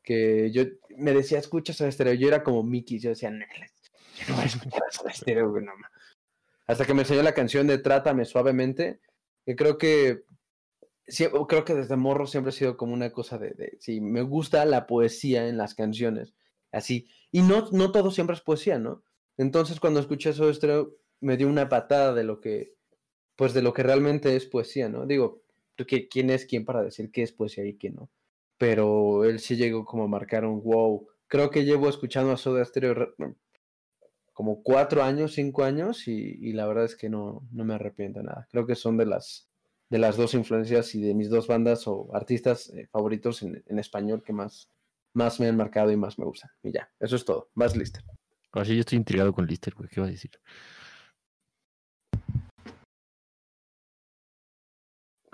que yo me decía, escucha Soda Stereo, yo era como Mickey, yo decía, <laughs> "No, yo no Soda no ma". Hasta que me enseñó la canción de Trátame Suavemente, que creo que sie- creo que desde morro siempre ha sido como una cosa de, de sí, me gusta la poesía en las canciones, así. Y no, no todo siempre es poesía, ¿no? Entonces cuando escuché eso Stereo me dio una patada de lo que, pues de lo que realmente es poesía, ¿no? Digo, que quién es quién para decir qué es poesía y qué no. Pero él sí llegó como a marcar un wow. Creo que llevo escuchando a Soda Stereo re- como cuatro años, cinco años, y, y la verdad es que no, no me arrepiento de nada. Creo que son de las, de las dos influencias y de mis dos bandas o artistas eh, favoritos en, en español que más, más me han marcado y más me gustan. Y ya, eso es todo. Más listo. Así yo estoy intrigado con Lister, güey. ¿Qué va a decir?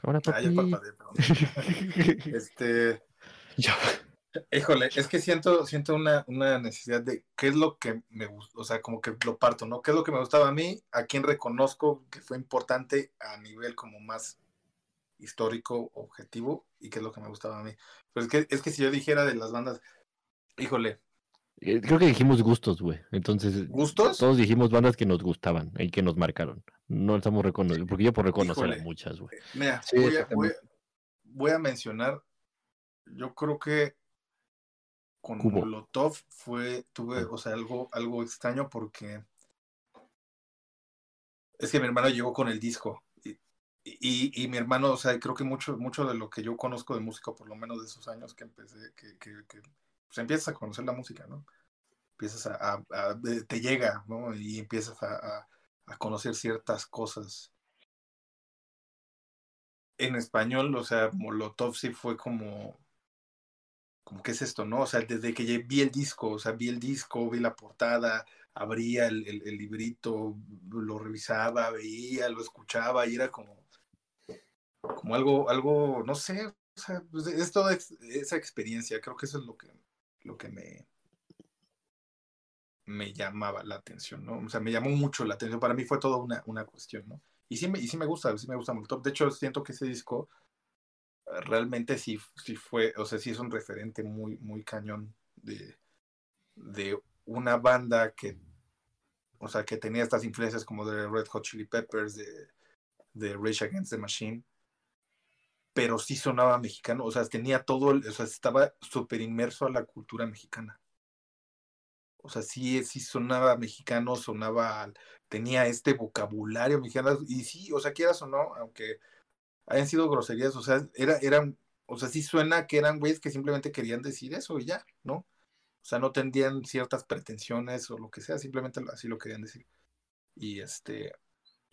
Ahora, Ah, ya papi. parpadeé, <laughs> híjole, es que siento, siento una, una necesidad de qué es lo que me gusta, o sea, como que lo parto, ¿no? ¿Qué es lo que me gustaba a mí? ¿A quién reconozco que fue importante a nivel como más histórico, objetivo? ¿Y qué es lo que me gustaba a mí? Pero es que, es que si yo dijera de las bandas, híjole, Eh, Creo que dijimos gustos, güey. Entonces, ¿gustos? todos dijimos bandas que nos gustaban y que nos marcaron. No estamos reconociendo, porque yo por reconocer Híjole. muchas, güey. Mira, Sí, voy, a, exactamente. voy a- voy a mencionar, yo creo que con Cubo. Molotov fue, tuve, o sea, algo, algo extraño porque es que mi hermano llegó con el disco y, y, y mi hermano, o sea, creo que mucho, mucho de lo que yo conozco de música, por lo menos de esos años que empecé, que, que, que pues empiezas a conocer la música, ¿no? Empiezas a, a- a- te llega, ¿no? Y empiezas a, a- a conocer ciertas cosas en español, o sea, Molotov sí fue como, como, ¿qué es esto, no? O sea, desde que vi el disco, o sea, vi el disco, vi la portada, abría el, el- librito, lo revisaba, veía, lo escuchaba y era como, como algo, algo, no sé, o sea, pues, es toda esa experiencia, creo que eso es lo que, lo que me, me llamaba la atención, ¿no? O sea, me llamó mucho la atención, para mí fue toda una, una cuestión, ¿no? Y sí, me, y sí me gusta, sí me gusta mucho. De hecho, siento que ese disco realmente sí, sí fue, o sea, sí es un referente muy, muy cañón de, de una banda que, o sea, que tenía estas influencias como de Red Hot Chili Peppers, de, de Rage Against the Machine, pero sí sonaba mexicano, o sea, tenía todo, o sea, estaba súper inmerso a la cultura mexicana. O sea, sí, sí sonaba mexicano, sonaba, tenía este vocabulario mexicano, y sí, o sea, quieras o no, aunque hayan sido groserías, o sea, era, eran, o sea, sí suena que eran güeyes que simplemente querían decir eso y ya, ¿no? O sea, no tendrían ciertas pretensiones o lo que sea, simplemente así lo querían decir. Y este,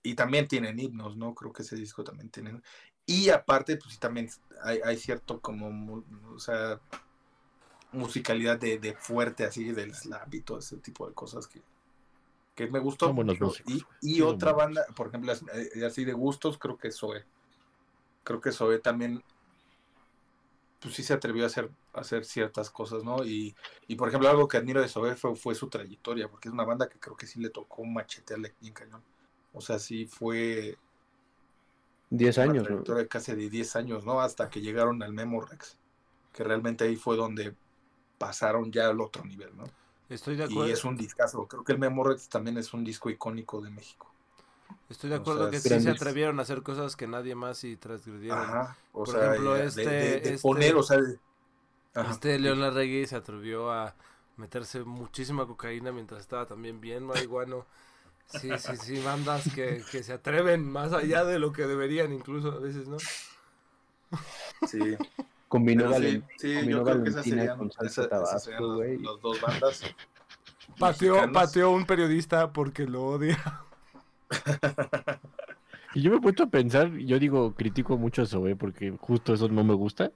y también tienen himnos, ¿no? Creo que ese disco también tiene. Y aparte, pues sí, también hay, hay cierto como, o sea, musicalidad de, de fuerte así del slap y todo ese tipo de cosas que, que me gustó. Mucho. Y, y otra banda, por ejemplo, eh, así de gustos, creo que Zoe. Creo que Zoe también, pues sí se atrevió a hacer, a hacer ciertas cosas, ¿no? Y, y por ejemplo, algo que admiro de Zoe fue, fue su trayectoria, porque es una banda que creo que sí le tocó machetearle bien cañón. O sea, sí fue 10 una años, ¿no? trayectoria de casi de 10 años, ¿no? Hasta que llegaron al Memorex, que realmente ahí fue donde pasaron ya al otro nivel, ¿no? Estoy de Y acuerdo. es un discazo. Creo que el Memorex también es un disco icónico de México. Estoy de o acuerdo sea, que es sí se grandes. atrevieron a hacer cosas que nadie más y transgredieron. Ajá. O Por sea, ejemplo, de- este- de, de este- poner, o sea, de- Ajá. Este León Larregui se atrevió a meterse muchísima cocaína mientras estaba también bien marihuano. Sí, sí, sí, bandas que, que se atreven más allá de lo que deberían incluso a veces, ¿no? Sí, Combinó, pero sí, yo creo que esas Valentina serían, con salsa esa- esas tabasco, serían güey. las, las dos bandas. Pateó, pateó un periodista porque lo odia. Y yo me he puesto a pensar, yo digo, critico mucho eso, güey, porque justo eso no me gusta.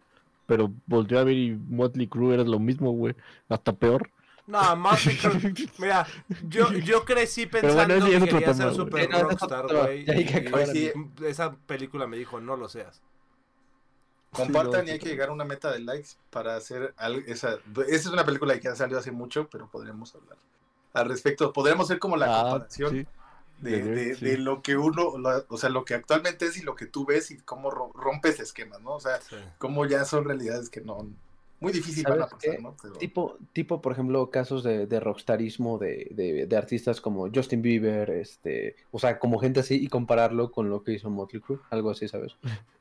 Pero volteé a ver y Motley Crue era lo mismo, güey. Hasta peor. No, Motley Crue. Mira, yo, yo crecí pensando bueno, que quería tema, ser super rockstar, güey. Esa película me dijo, no lo seas. Compartan Sí, y hay que llegar a una meta de likes para hacer algo. Esa, esa es una película que ya salió hace mucho, pero podríamos hablar al respecto. Podríamos hacer como la Ah, comparación sí. De, de- sí. de lo que uno, o sea, lo que actualmente es y lo que tú ves y cómo ro- rompes esquemas, ¿no? O sea, Sí. cómo ya son realidades que no. Muy difícil van a ¿Sabes pasar, qué? ¿no? Pero- Tipo, tipo, por ejemplo, casos de, de rockstarismo de, de, de artistas como Justin Bieber, este, o sea, como gente así, y compararlo con lo que hizo Motley Crue, algo así, ¿sabes? <laughs>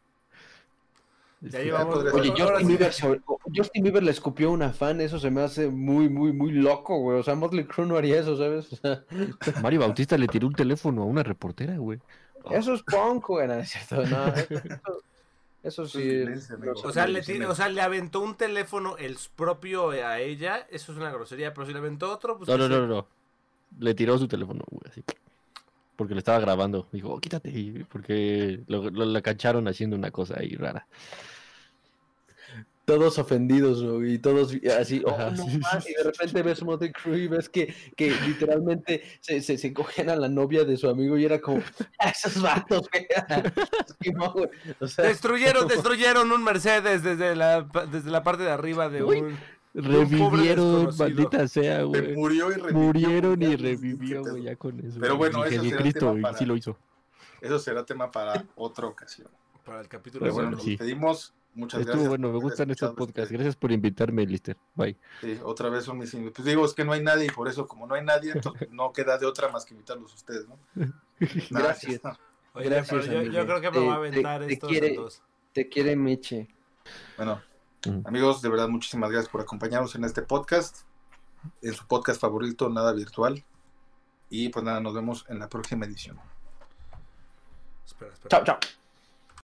Ya llevamos. ser. Oye, Justin. Bieber, se- Justin Bieber le escupió a una fan, eso se me hace muy, muy, muy loco, güey. O sea, Motley Crue no haría eso, ¿sabes? O sea, <laughs> Mario Bautista le tiró un teléfono a una reportera, güey. eso es punk, güey, no es cierto, no. Eso, eso sí. es-. O sea, le, Sí, ti- me- o sea, le aventó un teléfono el propio a ella. Eso es una grosería, pero si le aventó otro, pues. No, no, no, no. Le tiró su teléfono, güey, así. Porque le estaba grabando. Dijo, "Oh, quítate. Porque lo, lo- la cacharon haciendo una cosa ahí rara. Todos ofendidos, güey, y todos así, oh, Ajá, no sí, más", sí, y de repente ves Motley Crue y ves que, que literalmente se, se, se cogían a la novia de su amigo y era como, "Ah, esos vatos, güey". <laughs> No, o sea, Destruyeron, <laughs> destruyeron un Mercedes desde la, desde la parte de arriba de Uy. un. Revivieron, maldita sea, Se güey. murió y revivió. Murieron y revivió, güey, ya con eso. Pero bueno, Y ese será el Jesucristo, tema para- sí lo hizo. Eso será tema para otra ocasión. Para el capítulo Pero Pero bueno, nos sí. despedimos. Muchas Estuvo gracias. bueno, me gustan estos escuchado podcasts. este- Gracias por invitarme, Lister. Bye. Sí, otra vez son mis Pues digo, es que no hay nadie y por eso, como no hay nadie, entonces <laughs> no queda de otra más que invitarlos a ustedes, ¿no? <laughs> Gracias. Oye, Gracias, pero yo, yo creo que me Te- voy a aventar te estos quiere- dos. te quiere Meche. Bueno, Mm. amigos, de verdad, muchísimas gracias por acompañarnos en este podcast, en su podcast favorito, Nada Virtual. Y pues nada, nos vemos en la próxima edición. Espera, espera. Chao, chao.